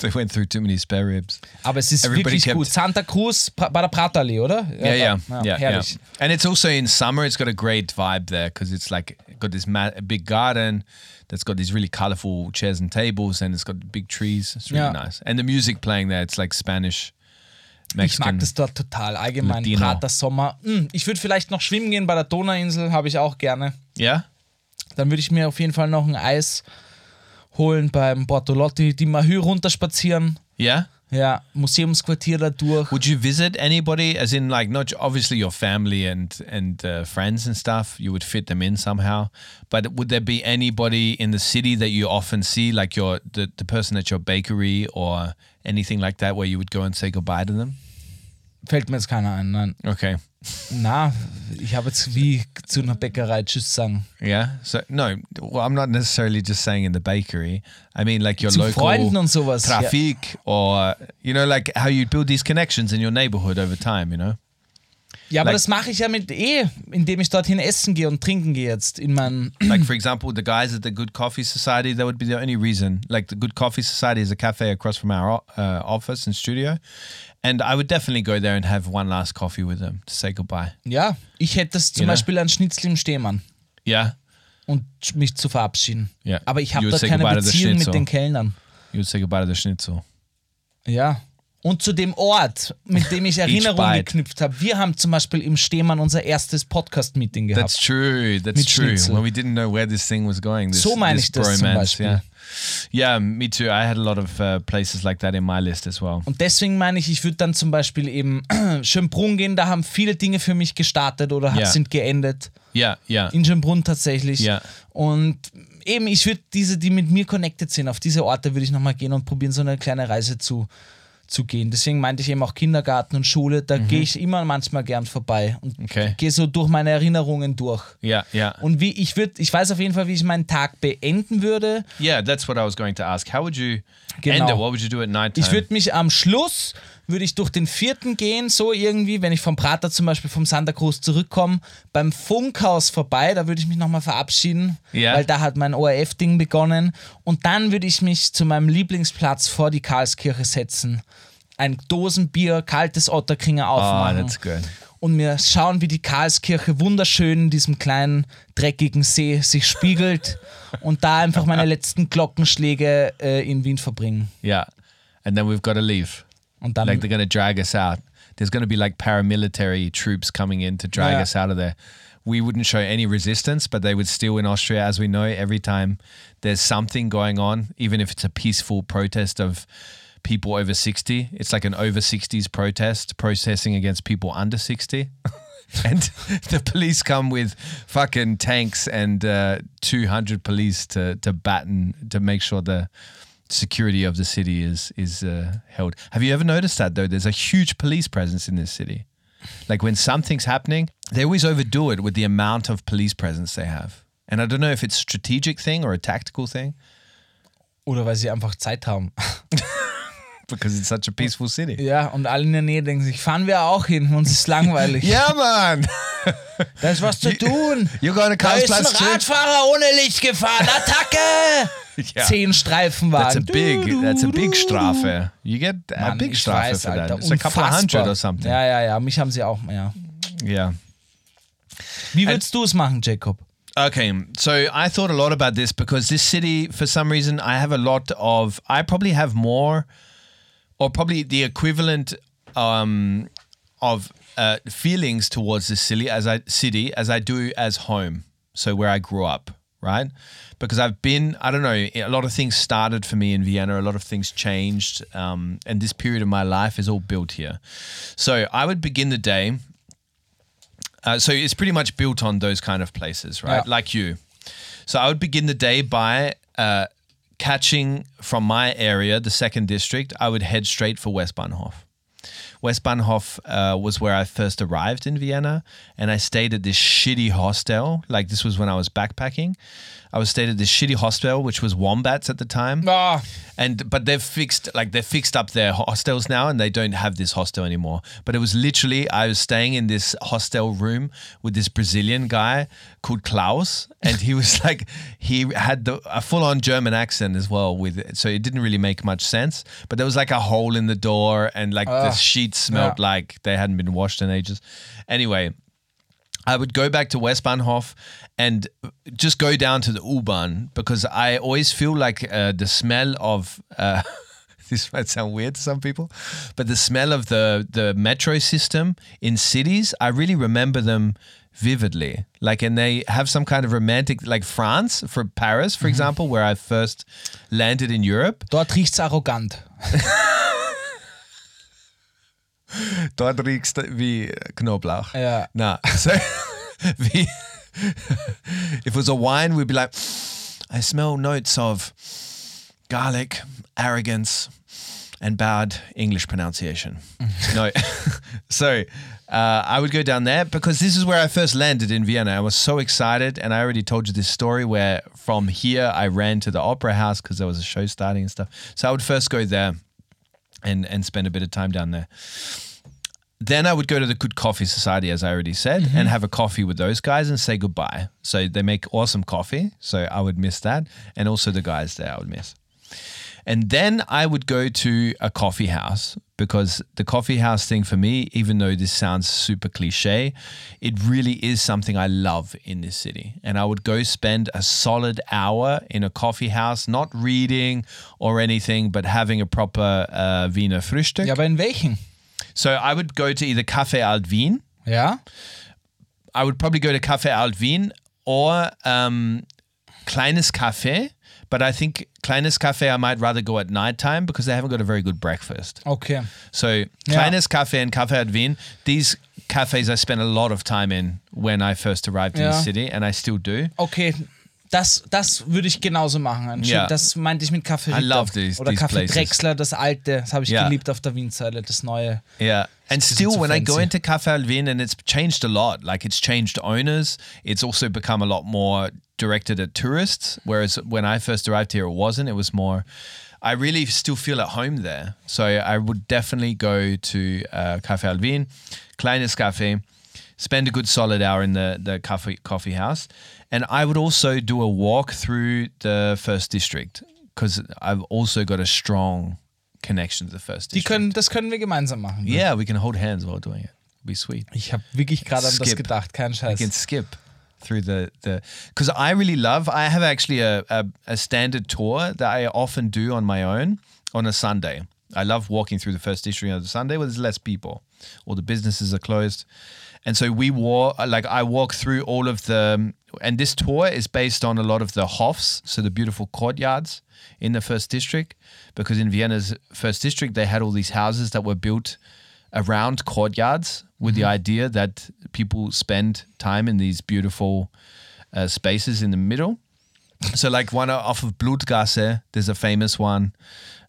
They went through too many spare ribs. Aber es ist Everybody wirklich gut. Santa Cruz pra- bei der Praterallee, oder? Yeah, yeah, yeah, yeah. herrlich. And it's also in summer. It's got a great vibe there because it's like got this big garden that's got these really colorful chairs and tables, and it's got big trees. It's really Yeah. nice. And the music playing there, it's like Spanish, Ich Mexican. mag das dort total. Allgemein Latino. Prater Sommer. Hm, ich würde vielleicht noch schwimmen gehen bei der Donauinsel, habe ich auch gerne. Yeah, Dann würde ich mir auf jeden Fall noch ein Eis holen beim Bortolotti, die Mahü runterspazieren. yeah. Ja, Museumsquartier da durch. Would you visit anybody, as in like not obviously your family and and uh, friends and stuff? You would fit them in somehow, but would there be anybody in the city that you often see, like your the, the person at your bakery or anything like that, where you would go and say goodbye to them? Fällt mir jetzt keiner ein. Nein. Okay. Na, ich habe jetzt wie zu einer Bäckerei Tschüss sagen. Yeah. So no, well, I'm not necessarily just saying in the bakery. I mean like your Zu local Freunden und sowas. Ja. traffic, or you know, like how you build these connections in your neighborhood over time. You know. Ja, aber Like- das mache ich ja mit eh, indem ich dorthin essen gehe und trinken gehe jetzt in meinem. like for example, the guys at the Good Coffee Society. That would be the only reason. Like the Good Coffee Society is a cafe across from our uh, office and studio, and I would definitely go there and have one last coffee with them to say goodbye. Ja, ich hätte das zum Ja. Beispiel ein Schnitzel im Stehmann Yeah. und mich zu verabschieden. Ja. Aber ich You habe say keine Beziehung mit den Kellnern. You would say goodbye to the schnitzel. Ja. Und zu dem Ort, mit dem ich Erinnerungen geknüpft habe. Wir haben zum Beispiel im Stehmann unser erstes Podcast-Meeting gehabt. That's true. That's Mit true. Schnitzel. When we didn't know where this thing was going. This, So meine ich das zum Beispiel. Yeah. Yeah, me too. I had a lot of uh, places like that in my list as well. Und deswegen meine ich, ich würde dann zum Beispiel eben Schönbrunn gehen, da haben viele Dinge für mich gestartet oder Ja. sind geendet. Yeah, yeah. In Schönbrunn tatsächlich. Ja. Und eben, ich würde diese, die mit mir connected sind, auf diese Orte würde ich nochmal gehen und probieren, so eine kleine Reise zu, zu gehen. Deswegen meinte ich eben auch Kindergarten und Schule, da gehe ich immer manchmal gern vorbei und Mhm. Okay. gehe so durch meine Erinnerungen durch. Yeah, yeah. Und wie ich würde, ich weiß auf jeden Fall, wie ich meinen Tag beenden würde. Yeah, that's what I was going to ask. How would you Genau. end it? What would you do at night time? Ich würde mich am Schluss, würde ich durch den vierten gehen, so irgendwie, wenn ich vom Prater zum Beispiel vom Santa Cruz zurückkomme, beim Funkhaus vorbei, da würde ich mich nochmal verabschieden, Ja. weil da hat mein ORF-Ding begonnen. Und dann würde ich mich zu meinem Lieblingsplatz vor die Karlskirche setzen, ein Dosenbier, kaltes Otterkringer Oh, aufmachen. that's good. und mir schauen, wie die Karlskirche wunderschön in diesem kleinen, dreckigen See sich spiegelt und da einfach meine letzten Glockenschläge äh, in Wien verbringen. Yeah. And then we've got to leave. Und dann Like they're going to drag us out. There's going to be like paramilitary troops coming in to drag Yeah. us out of there. We wouldn't show any resistance, but they would still in Austria, as we know, every time there's something going on, even if it's a peaceful protest of people over 60, it's like an over 60s protest, protesting against people under 60. and the police come with fucking tanks and uh, 200 police to, to batten, to make sure the security of the city is is uh, held. Have you ever noticed that though? There's a huge police presence in this city. Like when something's happening, they always overdo it with the amount of police presence they have. And I don't know if it's a strategic thing or a tactical thing Oder weil sie einfach Zeit haben. because it's such a peaceful city. Ja, und alle in der Nähe denken sich, fahren wir auch hin, uns ist langweilig. Yeah, man. Da ist was zu tun. You got a Da ist ein? Radfahrer ohne Licht gefahren. Attacke! Yeah. Zehn Streifenwagen. That's a big. That's a big. Strafe. You get a Mann, big Strafe weiß, for that. Alter, It's a couple hundred unfassbar. or something. Ja, ja, ja. Mich haben sie auch, ja. yeah. Wie würdest du es machen, Jacob? Okay, so I thought a lot about this because this city, for some reason, I have a lot of. I probably have more, or probably the equivalent um, of uh, feelings towards this city as I city as I do as home. So where I grew up, right? Because I've been, I don't know, a lot of things started for me in Vienna. A lot of things changed, um, and this period of my life is all built here. So I would begin the day. Uh, so it's pretty much built on those kind of places, right? Yeah. Like you. So I would begin the day by uh, catching from my area, the second district, I would head straight for Westbahnhof. Westbahnhof uh, was where I first arrived in Vienna, and I stayed at this shitty hostel. Like this was when I was backpacking. I was stayed at this shitty hostel, which was Wombats at the time. Ah, And but they've fixed like they've fixed up their hostels now, and they don't have this hostel anymore. But it was literally I was staying in this hostel room with this Brazilian guy called Klaus, and he was like he had the, a full on German accent as well with it, so it didn't really make much sense. But there was like a hole in the door, and like the Ah, sheets smelled yeah. like they hadn't been washed in ages. Anyway, I would go back to Westbahnhof and just go down to the U-Bahn because I always feel like uh, the smell of uh, this might sound weird to some people, but the smell of the the metro system in cities, I really remember them vividly. Like, and they have some kind of romantic, like France, for Paris, for example, where I first landed in Europe. dort riecht's arrogant. Dort riechst wie Knoblauch. Ja. So we, if it was a wine, we'd be like, I smell notes of garlic, arrogance, and bad English pronunciation. no. so uh, I would go down there because this is where I first landed in Vienna. I was so excited. And I already told you this story where from here I ran to the opera house because there was a show starting and stuff. So I would first go there and, and spend a bit of time down there then I would go to the Good Coffee Society, as I already said, and mm-hmm. have a coffee with those guys and say goodbye. So they make awesome coffee. So I would miss that. And also the guys there I would miss. And then I would go to a coffee house because the coffee house thing for me, even though this sounds super cliche, it really is something I love in this city. And I would go spend a solid hour in a coffee house, not reading or anything, but having a proper uh, Wiener Frühstück. Ja, aber in welchen? So I would go to either Café Alt Wien. Ja? I would probably go to Café Alt Wien or um, Kleines Café. But I think Kleines Café, I might rather go at nighttime because they haven't got a very good breakfast. Okay. So Kleines Café and Café Alt Wien, these cafes I spent a lot of time in when I first arrived in the city, and I still do. Okay, das, das würde ich genauso machen. Ja. Das meinte ich mit Kaffee I love these- Oder these Kaffee places. Drechsler, das alte. Das habe ich Ja. geliebt auf der Wienzeile, das neue. Yeah. And still, when I go into Cafe Alvin, and it's changed a lot. Like it's changed owners. It's also become a lot more directed at tourists. Whereas when I first arrived here, it wasn't. It was more. I really still feel at home there. So I would definitely go to uh, Cafe Alvin, Kleines Cafe, spend a good solid hour in the the coffee coffee house, and I would also do a walk through the first district because I've also got a strong connection to the first Die district. können, das können wir gemeinsam machen. Yeah, we can hold hands while doing it. It'd be sweet. Ich habe wirklich gerade an das gedacht, kein We can skip through the the because I really love. I have actually a, a a standard tour that I often do on my own on a Sunday. I love walking through the first district on a Sunday where there's less people, all the businesses are closed, and so we walk. Like I walk through all of the, and this tour is based on a lot of the hofs, so the beautiful courtyards in the first district, because in Vienna's first district they had all these houses that were built around courtyards with the idea that people spend time in these beautiful uh, spaces in the middle. So, like one off of Blutgasse, there's a famous one,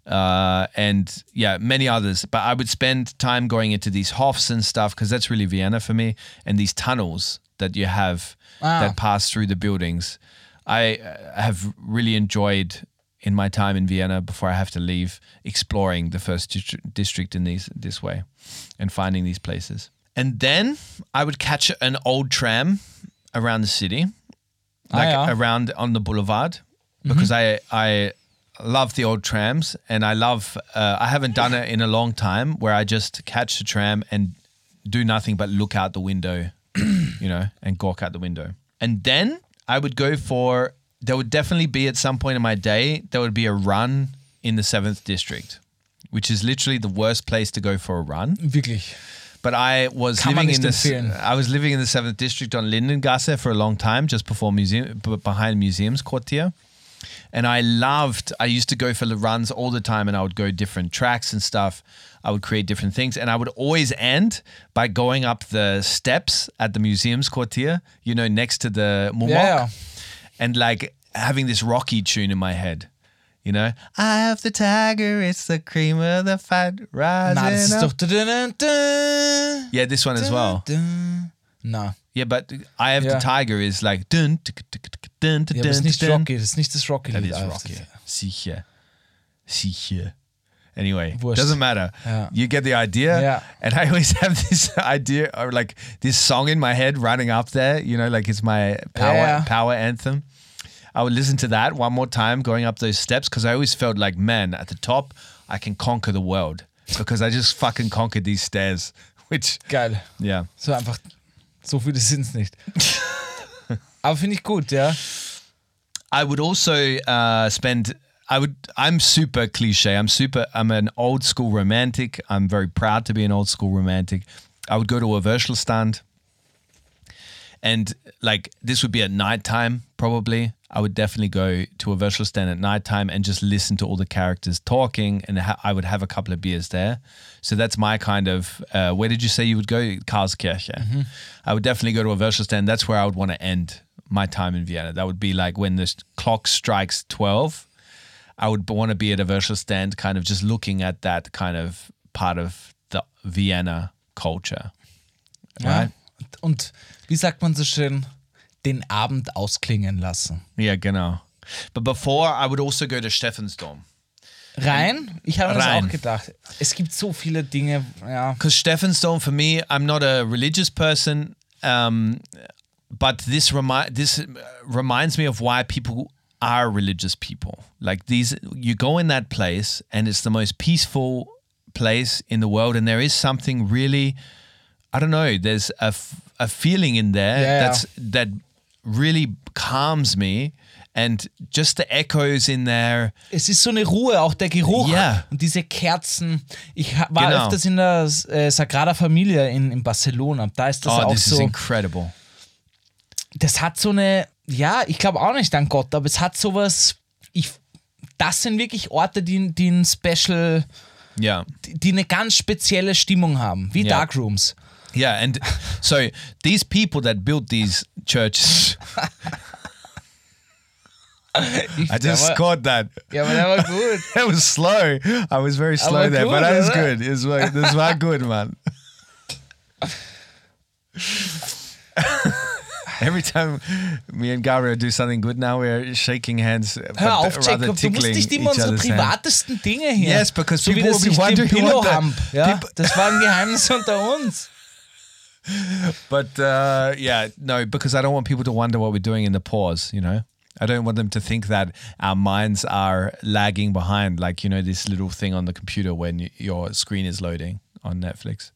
uh, and yeah, many others. But I would spend time going into these hofs and stuff because that's really Vienna for me, and these tunnels that you have Ah. that pass through the buildings. I uh, have really enjoyed in my time in Vienna before I have to leave exploring the first district in these this way and finding these places. And then I would catch an old tram around the city, like Ah, ja. around on the boulevard, because I I love the old trams and I love. Uh, I haven't done it in a long time where I just catch the tram and do nothing but look out the window, you know, and gawk out the window. And then I would go for. There would definitely be at some point in my day there would be a run in the seventh district, which is literally the worst place to go for a run. Wirklich. But I was Kann living in this. I was living in the seventh district on Lindengasse for a long time, just before museum, behind Museumsquartier. And I loved. I used to go for the runs all the time, and I would go different tracks and stuff. I would create different things, and I would always end by going up the steps at the Museums Quartier. You know, next to the Mumok ja. And like having this Rocky tune in my head. You know, I have the tiger, it's the cream of the fat rising Na, das ist up. dun, dun, dun, Yeah, this one as well. dun. Na, Yeah, but I have Yeah. the tiger is like dun, tuk, dun, dun, ja, aber das ist nicht. Rocky, das ist nicht das Rocky. That is Rocky. Sicher. Sicher. Anyway, doesn't matter. Yeah. You get the idea. Yeah. And I always have this idea or like this song in my head running up there, you know, like it's my power Yeah. power anthem. I would listen to that one more time going up those steps because I always felt like, man, at the top, I can conquer the world because I just fucking conquered these stairs. Which, Geil. yeah. So einfach. So viele sind es nicht. aber finde ich gut, ja. I would also uh, spend. I would. I'm super cliche. I'm super. I'm an old school romantic. I'm very proud to be an old school romantic. I would go to a virtual stand, and like this would be at nighttime probably. I would definitely go to a virtual stand at nighttime and just listen to all the characters talking, and ha- I would have a couple of beers there. So that's my kind of. Uh, where did you say you would go? Karlskirche. I would definitely go to a virtual stand. That's where I would want to end my time in Vienna. That would be like when the clock strikes twelve. I would want to be at a virtual stand, kind of just looking at that kind of part of the Vienna culture. ja. Right? Und wie sagt man so schön, den Abend ausklingen lassen. Yeah, genau. But before, I would also go to Stephansdom. Rein? Ich habe mir das auch gedacht. Es gibt so viele Dinge, ja. Because Stephansdom, for me, I'm not a religious person, um, but this remi- this reminds me of why people are religious people. Like these, you go in that place, and it's the most peaceful place in the world, and there is something really, I don't know. There's a, a feeling in there Yeah. that's that really calms me, and just the echoes in there. Es ist so eine Ruhe, auch der Geruch Ja. und diese Kerzen. Ich war Genau. öfters in der äh, Sagrada Familia in, in Barcelona. Da ist das Oh, auch this is so. incredible. Das hat so eine, ja, ich glaube auch nicht an Gott, aber es hat sowas. Ich, das sind wirklich Orte, die, die ein Special, Yeah. die, die eine ganz spezielle Stimmung haben, wie Ja. Darkrooms. Yeah, and so these people that built these churches, Ich, I just scored that. ja, aber der war gut. That was slow. I was very slow Aber there, gut, but that was good. It was, this was good, man. Every time me and Gabriel do something good now, we're shaking hands, but Hör auf, Jacob, du musst nicht immer unsere privatesten Dinge hier. Yes, because so people will be wondering Pillow what the-. Ja, das war ein Geheimnis unter uns. But uh, yeah, no, because I don't want people to wonder what we're doing in the pause, you know? I don't want them to think that our minds are lagging behind, like, you know, this little thing on the computer when your screen is loading on Netflix.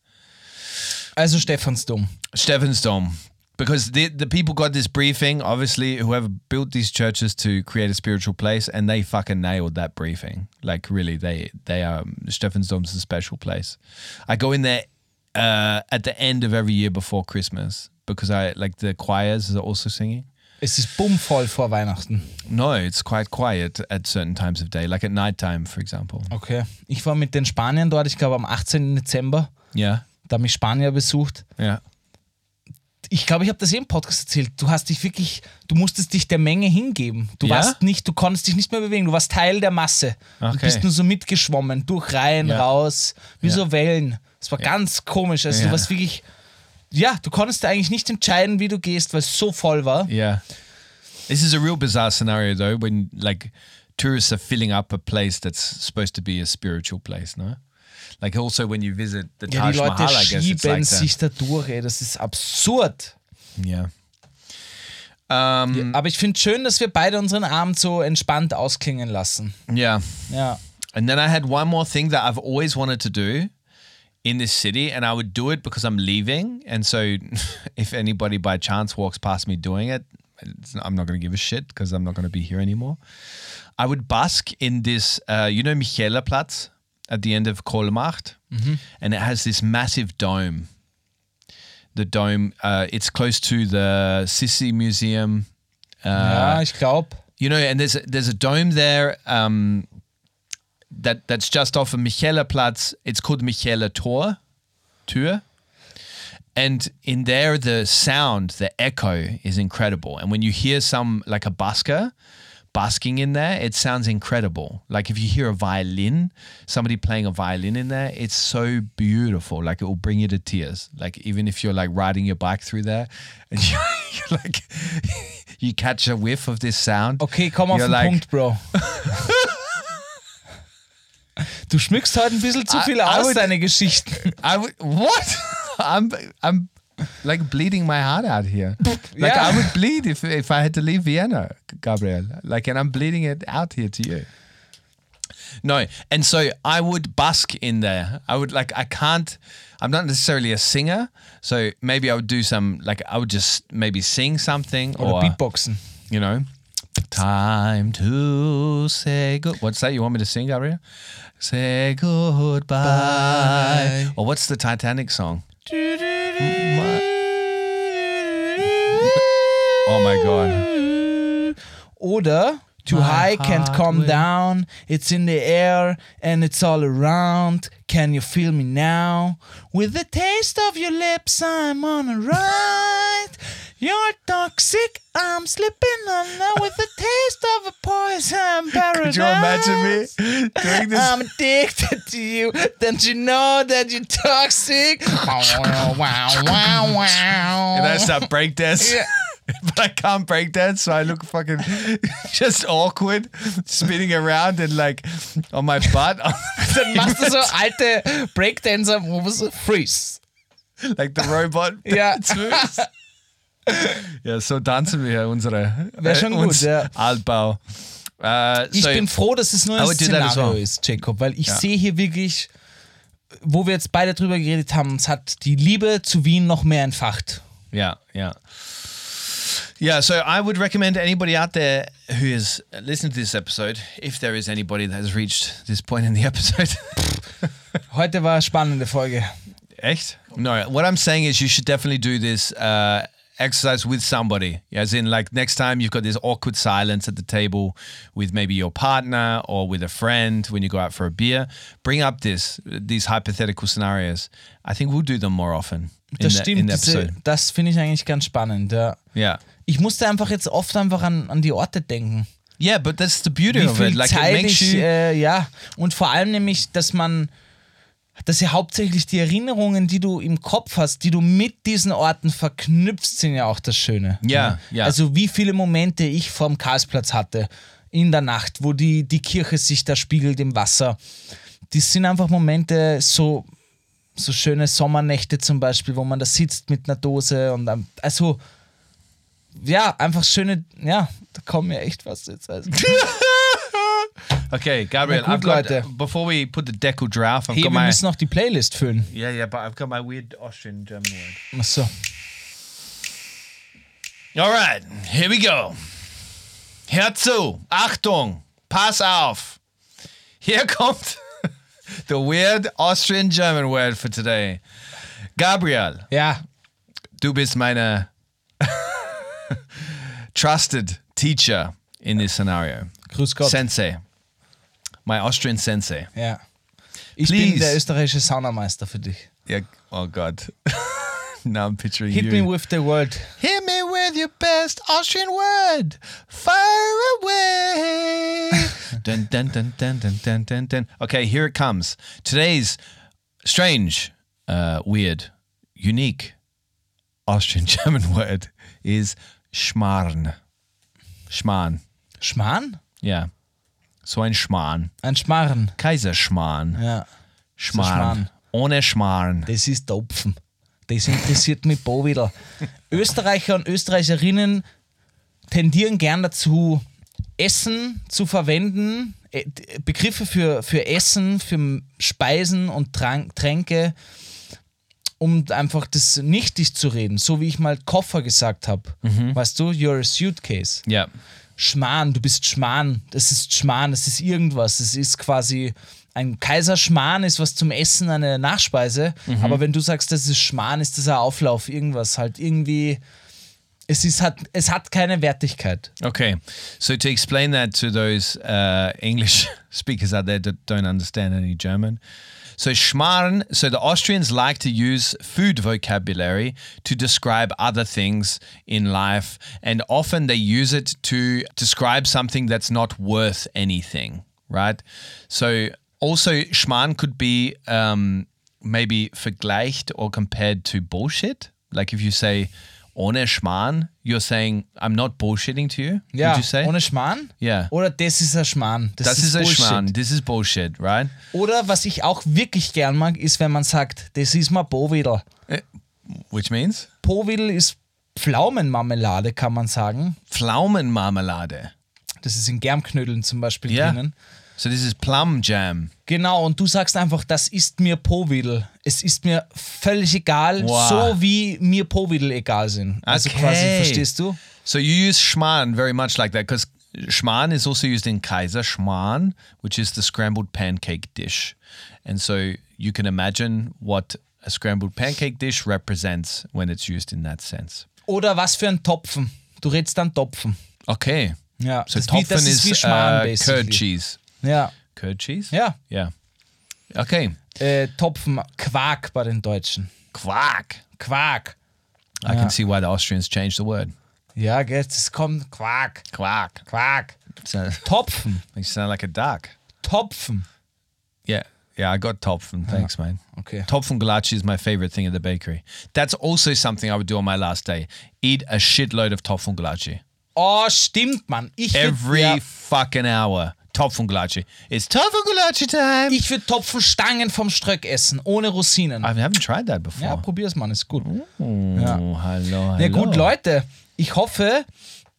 Also Stephansdom. Stephansdom. Because the, the people got this briefing, obviously, whoever built these churches to create a spiritual place, and they fucking nailed that briefing. Like, really, they, they are, Stephansdom's a special place. I go in there uh, at the end of every year before Christmas because I, like, the choirs are also singing. Es ist bummvoll vor Weihnachten. No, it's quite quiet at certain times of day, like at nighttime, for example. Okay. Ich war mit den Spaniern dort, ich glaube am 18. Dezember. Yeah, Da haben mich Spanier besucht. yeah. Ich glaube, ich habe das eh im Podcast erzählt. Du hast dich wirklich, du musstest dich der Menge hingeben. Du Ja? warst nicht, du konntest dich nicht mehr bewegen. Du warst Teil der Masse. Du Okay. bist nur so mitgeschwommen, durch Reihen, Ja. raus, wie Ja. so Wellen. Es war ganz komisch. Also Ja. du warst wirklich, ja, du konntest eigentlich nicht entscheiden, wie du gehst, weil es so voll war. Yeah. This is a real bizarre scenario though, when like tourists are filling up a place that's supposed to be a spiritual place, no? Like also when you visit the Ja, Taj die Leute Mahal, I guess it's schieben like sich that. da durch, ey. Das ist absurd. Yeah. Um, Aber ich finde schön, dass wir beide unseren Abend so entspannt ausklingen lassen. yeah. Ja. And then I had one more thing that I've always wanted to do in this city, and I would do it because I'm leaving. And so if anybody by chance walks past me doing it, I'm not going to give a shit because I'm not going to be here anymore. I would bask in this, uh, you know, Michaelerplatz at the end of Kohlmacht, and it has this massive dome. The dome, uh, it's close to the Sissi Museum. Uh, ja, ich glaube. you know, and there's a, there's a dome there um, that that's just off of Michaelerplatz. It's called Michaeler Tor, Tür, And in there, the sound, the echo is incredible. And when you hear some, like a busker, busking in there, it sounds incredible. Like if you hear a violin, somebody playing a violin in there, it's so beautiful. Like it will bring you to tears. Like even if you're like riding your bike through there and you, you like you catch a whiff of this sound. Okay, komm auf you're den like, Punkt, Bro. Du schmückst heute ein bisschen zu I- viel I aus, would- deine Geschichten. I would what? I'm I'm like bleeding my heart out here. Like Yeah. I would bleed if if I had to leave Vienna, Gabriel. Like and I'm bleeding it out here to you. No, and so I would busk in there. I would like I can't. I'm not necessarily a singer, so maybe I would do some like I would just maybe sing something Oder or Beatboxen. you know, time to say good. What's that? You want me to sing, Gabriel? Say goodbye. Or what's the Titanic song? Oh my god. Oder Too My high can't come will- down. It's in the air and it's all around. Can you feel me now? With the taste of your lips, I'm on a ride. You're toxic, I'm slipping under with the taste of a poison paradise. Could you imagine me doing this? I'm addicted to you. Don't you know that you're toxic? wow, wow, wow, wow. and I start breakdance. Yeah. But I can't breakdance, so I look fucking just awkward, spinning around and like on my butt. Dann machst du so alte Breakdancer, wo du so freeze. like the robot. Ja. ja, so tanzen wir hier unsere Wär schon gut, uns ja. Altbau. Äh, Ich so, bin froh, dass es nur ein Szenario ist, Jacob, weil ich Ja. sehe hier wirklich, wo wir jetzt beide drüber geredet haben, es hat die Liebe zu Wien noch mehr entfacht. Yeah, yeah. Yeah, so I would recommend anybody out there who is listening to this episode, if there is anybody that has reached this point in the episode. Heute war eine spannende Folge. Echt? No, what I'm saying is you should definitely do this uh, exercise with somebody. As in, like, next time you've got this awkward silence at the table with maybe your partner or with a friend when you go out for a beer, bring up this these hypothetical scenarios. I think we'll do them more often Das the, stimmt, diese, das finde ich eigentlich ganz spannend. Ja. Yeah. Ich musste einfach jetzt oft einfach an, an die Orte denken. Yeah, but that's the beauty Wie of it. Like, it makes ich, you. äh, ja, und vor allem nämlich, dass man, dass ja hauptsächlich die Erinnerungen, die du im Kopf hast, die du mit diesen Orten verknüpfst, sind ja auch das Schöne. Ja, ja. Also wie viele Momente ich vorm Karlsplatz hatte in der Nacht, wo die, die Kirche sich da spiegelt im Wasser. Das sind einfach Momente, so, so schöne Sommernächte zum Beispiel, wo man da sitzt mit einer Dose und dann- also ja, einfach schöne, ja, da kommen mir echt was jetzt. Also. Okay, Gabriel, Na I've got, Leute. before we put the deckel draft, I've Hey, got wir my. müssen noch die Playlist füllen. Yeah, yeah, but I've got my weird Austrian German word. Achso. All right, here we go. Hör zu, Achtung, pass auf. Here comes the weird Austrian German word for today. Gabriel, Yeah. du bist meine trusted teacher in this scenario. Grüß Gott. Sensei. My Austrian sensei. ja. Ich Please. bin der österreichische Saunameister für dich. Yeah. Oh God. now I'm picturing Hit you. me with the word. Hit me with your best Austrian word. Fire away. dun, dun, dun, dun, dun, dun, dun, dun. Okay, here it comes. Today's strange, uh, weird, unique Austrian German word is Schmarrn. Schmarrn. Schmarrn? Yeah. So ein Schmarrn. Ein Schmarrn. Kaiserschmarrn. Ja. Schmarrn. Schmarrn. Ohne Schmarrn. Das ist Topfen. Das interessiert mich bo wieder. Österreicher und Österreicherinnen tendieren gern dazu, Essen zu verwenden, äh, Begriffe für, für Essen, für Speisen und Trank, Tränke, um einfach das nichtig zu reden. So wie ich mal Koffer gesagt habe. Weißt du, you're a suitcase. Yeah. Schmarrn, du bist Schmarrn, das ist Schmarrn, das ist irgendwas. Das ist quasi ein Kaiserschmarrn, ist was zum Essen, eine Nachspeise. Aber wenn du sagst, das ist Schmarrn, ist das ein Auflauf, irgendwas halt irgendwie. Es, ist, hat, es hat keine Wertigkeit. Okay, so to explain that to those uh, English speakers out there that don't understand any German. So Schmarrn, so the Austrians like to use food vocabulary to describe other things in life, and often they use it to describe something that's not worth anything, right? So also Schmarrn could be um, maybe vergleicht or compared to bullshit. Like if you say ohne Schmarrn, you're saying I'm not bullshitting to you. Ja, would you say? ohne Schmarrn. Yeah. Oder das ist ein Schmarrn. Das, Das ist, ist ein. Schmarrn. This is bullshit, right? Oder was ich auch wirklich gern mag, ist, wenn man sagt, das ist mal Powidl. Which means Powidl ist Pflaumenmarmelade, kann man sagen. Pflaumenmarmelade. Das ist in Germknödeln zum Beispiel Yeah. drinnen. So this is plum jam. Genau, und du sagst einfach, das ist mir Powidl. Es ist mir völlig egal, Wow. so wie mir Powidl egal sind. Also Okay. quasi, verstehst du? So you use Schmarrn very much like that because Schmarrn is also used in Kaiser Schmarrn, which is the scrambled pancake dish. And so you can imagine what a scrambled pancake dish represents when it's used in that sense. Oder was für ein Topfen. Du redest dann Topfen. Okay. Ja, So das, wie, das Topfen ist wie Schmarrn, uh, curd cheese. Ja, Curd cheese? ja. Yeah. Okay. Eh, äh, Topfen, Quark bei den Deutschen. Quark. Quark. I can see why the Austrians changed the word. Ja, gell, es kommt Quark. Quark. Quark. Topfen. you sound like a duck. Topfen. Yeah. Yeah, I got Topfen. Ah, Thanks, man. Okay. Topfen Gulaci is my favorite thing at the bakery. That's also something I would do on my last day. Eat a shitload of Topfen Gulaci. Oh, stimmt, Mann. Ich Every ja, fucking hour. Topfen Gulaci. It's Topfen Gulaci time. ich würde Topfenstangen vom Ströck essen, ohne Rosinen. I haven't tried that before. Ja, probier's, Mann, ist gut. oh, hello, hello. Ja gut, Leute, ich hoffe,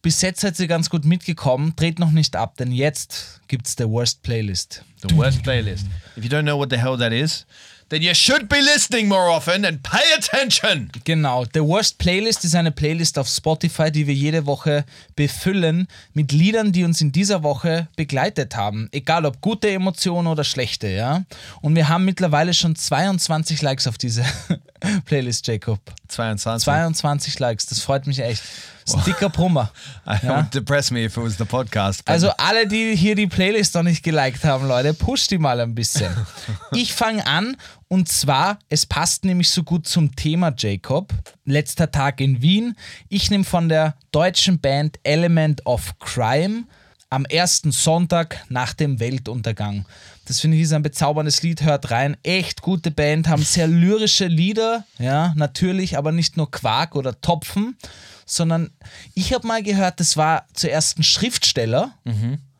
bis jetzt seid ihr ganz gut mitgekommen. Dreht noch nicht ab, denn jetzt gibt's der Worst Playlist. The worst playlist. If you don't know what the hell that is, then you should be listening more often and pay attention. Genau, The Worst Playlist ist eine Playlist auf Spotify, die wir jede Woche befüllen mit Liedern, die uns in dieser Woche begleitet haben. Egal ob gute Emotionen oder schlechte, ja. Und wir haben mittlerweile schon 22 Likes auf diese Playlist, Jacob. 22. 22 Likes, das freut mich echt. Das ist ein dicker Brummer. I would depress me if it was the podcast. Also alle, die hier die Playlist noch nicht geliked haben, Leute, pusht die mal ein bisschen. Ich fange an und zwar, es passt nämlich so gut zum Thema Jacob. Letzter Tag in Wien. Ich nehme von der deutschen Band Element of Crime am ersten Sonntag nach dem Weltuntergang. Das finde ich ist ein bezauberndes Lied, hört rein. Echt gute Band, haben sehr lyrische Lieder, ja, natürlich, aber nicht nur Quark oder Topfen, sondern ich habe mal gehört, das war zuerst ein Schriftsteller,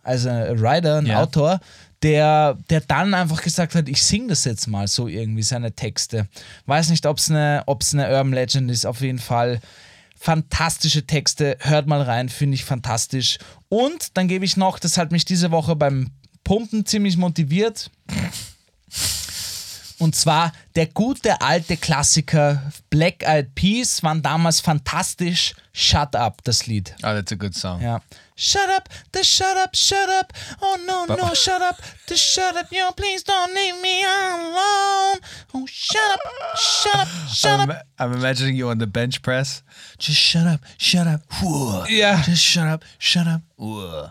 also ein Writer, ein Ja. Autor, der, der dann einfach gesagt hat, ich singe das jetzt mal so irgendwie, seine Texte. Weiß nicht, ob es eine, ob's eine Urban Legend ist, auf jeden Fall. Fantastische Texte, hört mal rein, finde ich fantastisch. Und dann gebe ich noch, das hat mich diese Woche beim Pumpen ziemlich motiviert. Und zwar der gute alte Klassiker Black Eyed Peas waren damals fantastisch. Shut Up, das Lied. oh, that's a good song. Ja. Shut up, the shut up, shut up. Oh no, no, shut up, the shut up. Yo, please don't leave me alone. Oh, shut up, shut up, shut I'm, up. I'm imagining you on the bench press. Just shut up, shut up. Whoa. Yeah. Just shut up, shut up. Whoa.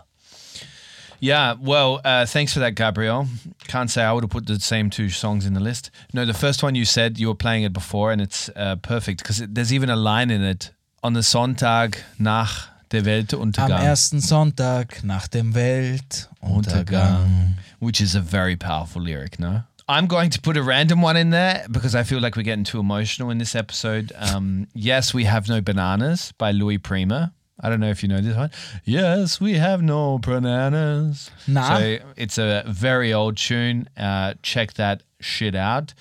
Yeah, well, uh, thanks for that, Gabriel. Can't say I would have put the same two songs in the list. No, the first one you said you were playing it before, and it's uh, perfect because there's even a line in it on the Sonntag nach der Weltuntergang. Am ersten Sonntag nach dem Weltuntergang. which is a very powerful lyric. No, I'm going to put a random one in there because I feel like we're getting too emotional in this episode. Um, yes, we have no bananas by Louis Prima. I don't know if you know this one. Yes, we have no bananas. Nah. So it's a very old tune. Uh, check that shit out.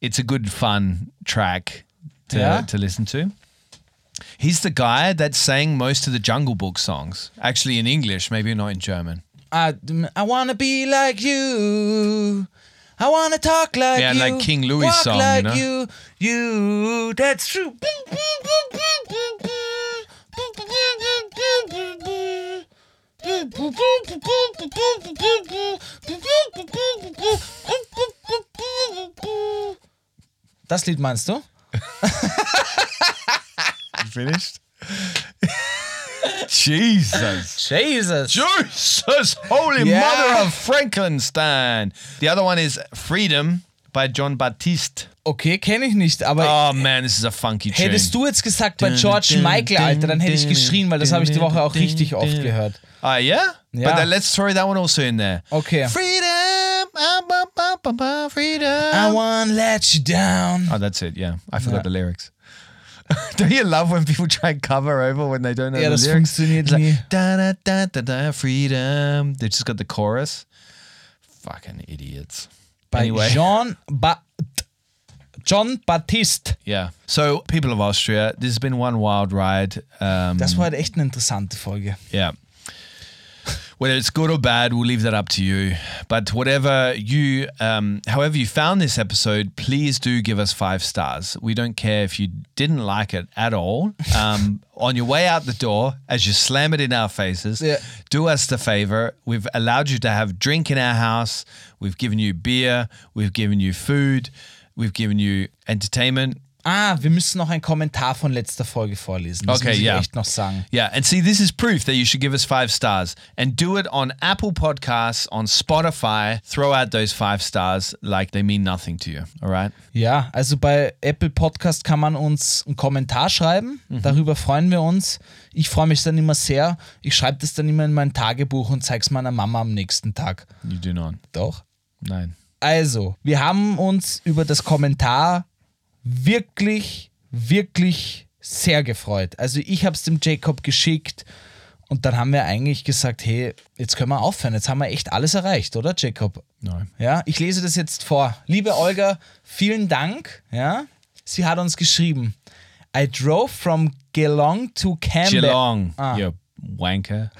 It's a good, fun track to, Yeah? to listen to. He's the guy that sang most of the Jungle Book songs, actually in English, maybe not in German. I, I wanna be like you. I wanna talk like Yeah, you. like King Louis song, you like know? you. You, that's true. Das Lied meinst du? finished? Jesus. Jesus. Jesus, holy Yeah. mother of Frankenstein. The other one is Freedom by John Baptiste. Okay, kenne ich nicht, aber Oh man, this is a funky tune. hättest du jetzt gesagt bei George Michael, Alter, dann hätte ich geschrien, weil das habe ich die Woche auch richtig oft gehört. Ah, yeah? Yeah. But then let's throw that one also in there. Okay. Freedom, freedom. I won't let you down. Oh, that's it. Yeah, I forgot Yeah. the lyrics. Don't you love when people try and cover over when they don't know Ja, the das lyrics? funktioniert It's like, nie. da, da, da, da, da, freedom. They just got the chorus. Fucking idiots. Bei anyway, Jean ba John Baptiste. yeah. So, people of Austria, this has been one wild ride. Um, Das war halt echt eine interessante Folge. Yeah. Whether it's good or bad, we'll leave that up to you. But whatever you, um, however you found this episode, please do give us five stars. We don't care if you didn't like it at all. Um, on your way out the door, as you slam it in our faces, Yeah. do us the favor. We've allowed you to have drink in our house. We've given you beer. We've given you food. We've given you entertainment. Ah, wir müssen noch einen Kommentar von letzter Folge vorlesen. Das Okay, muss ich ja. echt noch sagen. Yeah, and see, this is proof that you should give us five stars and do it on Apple Podcasts, on Spotify. Throw out those five stars like they mean nothing to you. All right? Ja, also bei Apple Podcast kann man uns einen Kommentar schreiben. Darüber freuen wir uns. Ich freue mich dann immer sehr. Ich schreibe das dann immer in mein Tagebuch und zeige es meiner Mama am nächsten Tag. You do not. Doch. Nein. Also, wir haben uns über das Kommentar wirklich, wirklich sehr gefreut. Also ich habe es dem Jacob geschickt und dann haben wir eigentlich gesagt, hey, jetzt können wir aufhören. Jetzt haben wir echt alles erreicht, oder Jacob? No. Ja, ich lese das jetzt vor. Liebe Olga, vielen Dank. Ja, sie hat uns geschrieben. I drove from Geelong to Canberra. Geelong, Ah. you wanker.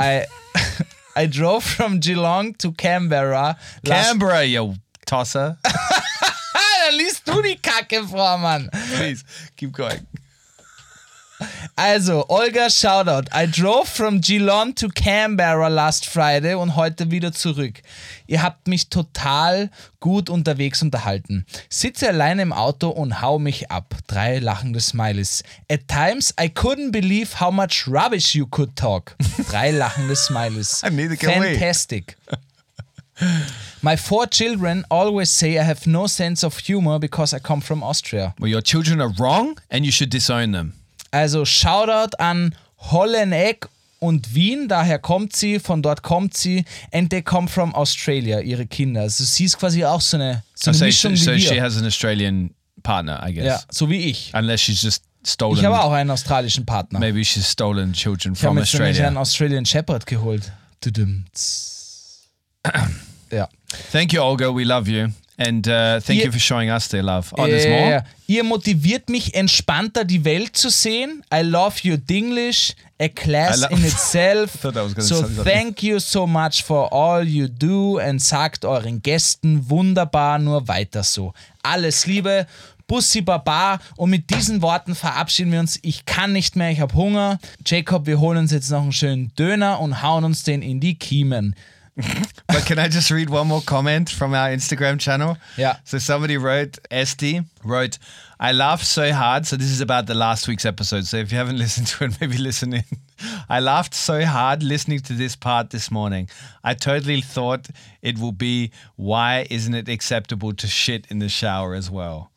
I, I drove from Geelong to Canberra. last- Canberra, you tosser. Liest du die Kacke vor, Mann. Please, keep going. Also, Olga, Shoutout. I drove from Geelong to Canberra last Friday und heute wieder zurück. Ihr habt mich total gut unterwegs unterhalten. Sitze alleine im Auto und hau mich ab. Drei lachende Smileys. At times I couldn't believe how much rubbish you could talk. Drei lachende Smileys. Fantastic. My four children always say I have no sense of humor because I come from Austria. Well, your children are wrong and you should disown them. Also Shoutout an Holleneck und Wien, daher kommt sie, von dort kommt sie. And they come from Australia, ihre Kinder. Also sie ist quasi auch so eine, so eine So, Mischung so wie she has an Australian partner, I guess. Ja, so wie ich. Unless she's just stolen. Ich habe auch einen australischen Partner. Maybe she's stolen children Ich habe from mir jetzt nämlich Australia. einen Australian Shepherd geholt. Ja. Thank you, Olga. We love you. And uh, thank Ihr- you for showing us their love. Oh, there's Ja, more? Ihr motiviert mich, entspannter die Welt zu sehen. I love your Dinglish, a class in itself. thought I was gonna so thank you so much for all you do and sagt euren Gästen wunderbar nur weiter so. Alles Liebe. Bussi Baba und mit diesen Worten verabschieden wir uns. Ich kann nicht mehr, ich habe Hunger. Jacob, wir holen uns jetzt noch einen schönen Döner und hauen uns den in die Kiemen. But can I just read one more comment from our Instagram channel? Yeah. So somebody wrote, Esty wrote, I laughed so hard. So this is about the last week's episode. So if you haven't listened to it, maybe listen in. I laughed so hard listening to this part this morning. I totally thought it will be why isn't it acceptable to shit in the shower as well?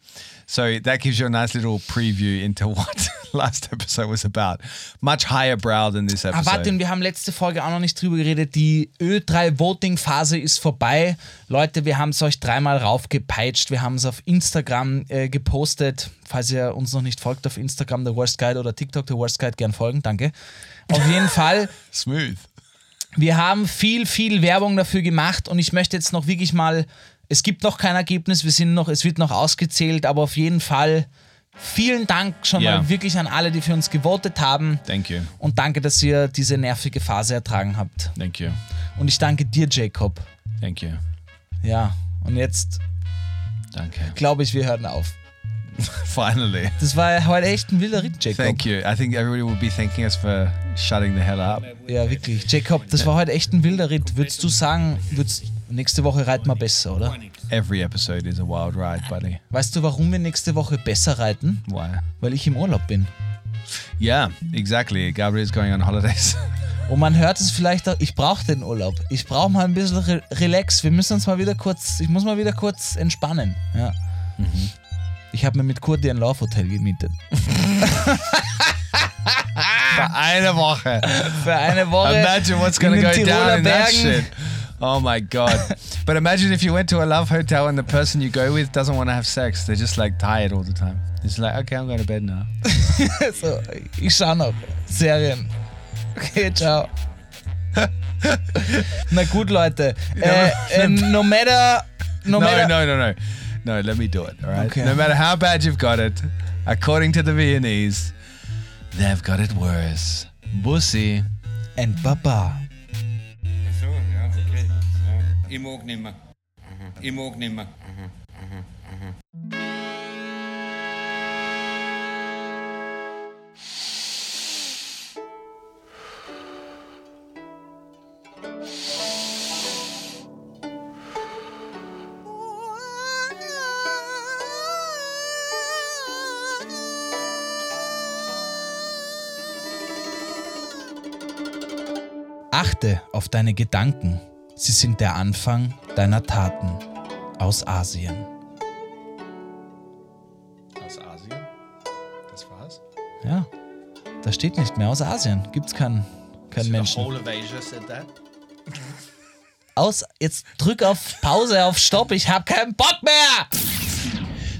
So that gives you a nice little preview into what last episode was about. Much higher brow than this Ah, episode. warte, und wir haben letzte Folge auch noch nicht drüber geredet. Die Ö3-Voting-Phase ist vorbei. Leute, wir haben es euch dreimal raufgepeitscht. Wir haben es auf Instagram äh, gepostet. Falls ihr uns noch nicht folgt auf Instagram, The Worst Guide oder TikTok, The Worst Guide, gern folgen. Danke. Auf jeden Fall. Smooth. Wir haben viel, viel Werbung dafür gemacht und ich möchte jetzt noch wirklich mal, es gibt noch kein Ergebnis, wir sind noch, es wird noch ausgezählt, aber auf jeden Fall vielen Dank schon Ja. mal wirklich an alle, die für uns gewotet haben. Thank you. Und danke, dass ihr diese nervige Phase ertragen habt. Thank you. Und ich danke dir, Jacob. Thank you. Ja, und jetzt Danke. glaube ich, wir hören auf. Finally. Das war heute echt ein wilder Ritt, Jacob. Thank you. I think everybody will be thanking us for shutting the hell up. Ja, wirklich. Jacob, das war heute echt ein wilder Ritt. Würdest du sagen, würdest, nächste Woche reiten wir besser, oder? Every episode is a wild ride, buddy. Weißt du, warum wir nächste Woche besser reiten? Why? Weil ich im Urlaub bin. Yeah, exactly. Gabriel's going on holidays. Und man hört es vielleicht auch, ich brauche den Urlaub. Ich brauche mal ein bisschen Re Relax. Wir müssen uns mal wieder kurz, ich muss mal wieder kurz entspannen. Ja. Ich habe mir mit Kurti ein Laufhotel gemietet. Für eine Woche. Für eine Woche. Imagine what's to in go down in that shit. Oh my god. but imagine if you went to a love hotel and the person you go with doesn't want to have sex. They're just like tired all the time. It's like, okay, I'm going to bed now. So, ich schau noch. Serien. Okay, ciao. Na gut, Leute. Äh, äh, no matter. No, No, matter. no, no, no. No, No, let me do it, all right? Okay. No matter how bad you've got it, according to the Viennese, they've got it worse. Bussi. And Baba. Ich mag nimmer. Ich mag nimmer. Achte auf deine Gedanken. Sie sind der Anfang deiner Taten. Aus Asien. Aus Asien? Das war's? Ja. Da steht nicht mehr aus Asien. Gibt's keinen keinen Menschen. of Asia said that? Aus. Jetzt drück auf Pause, auf Stopp. Ich hab keinen Bock mehr!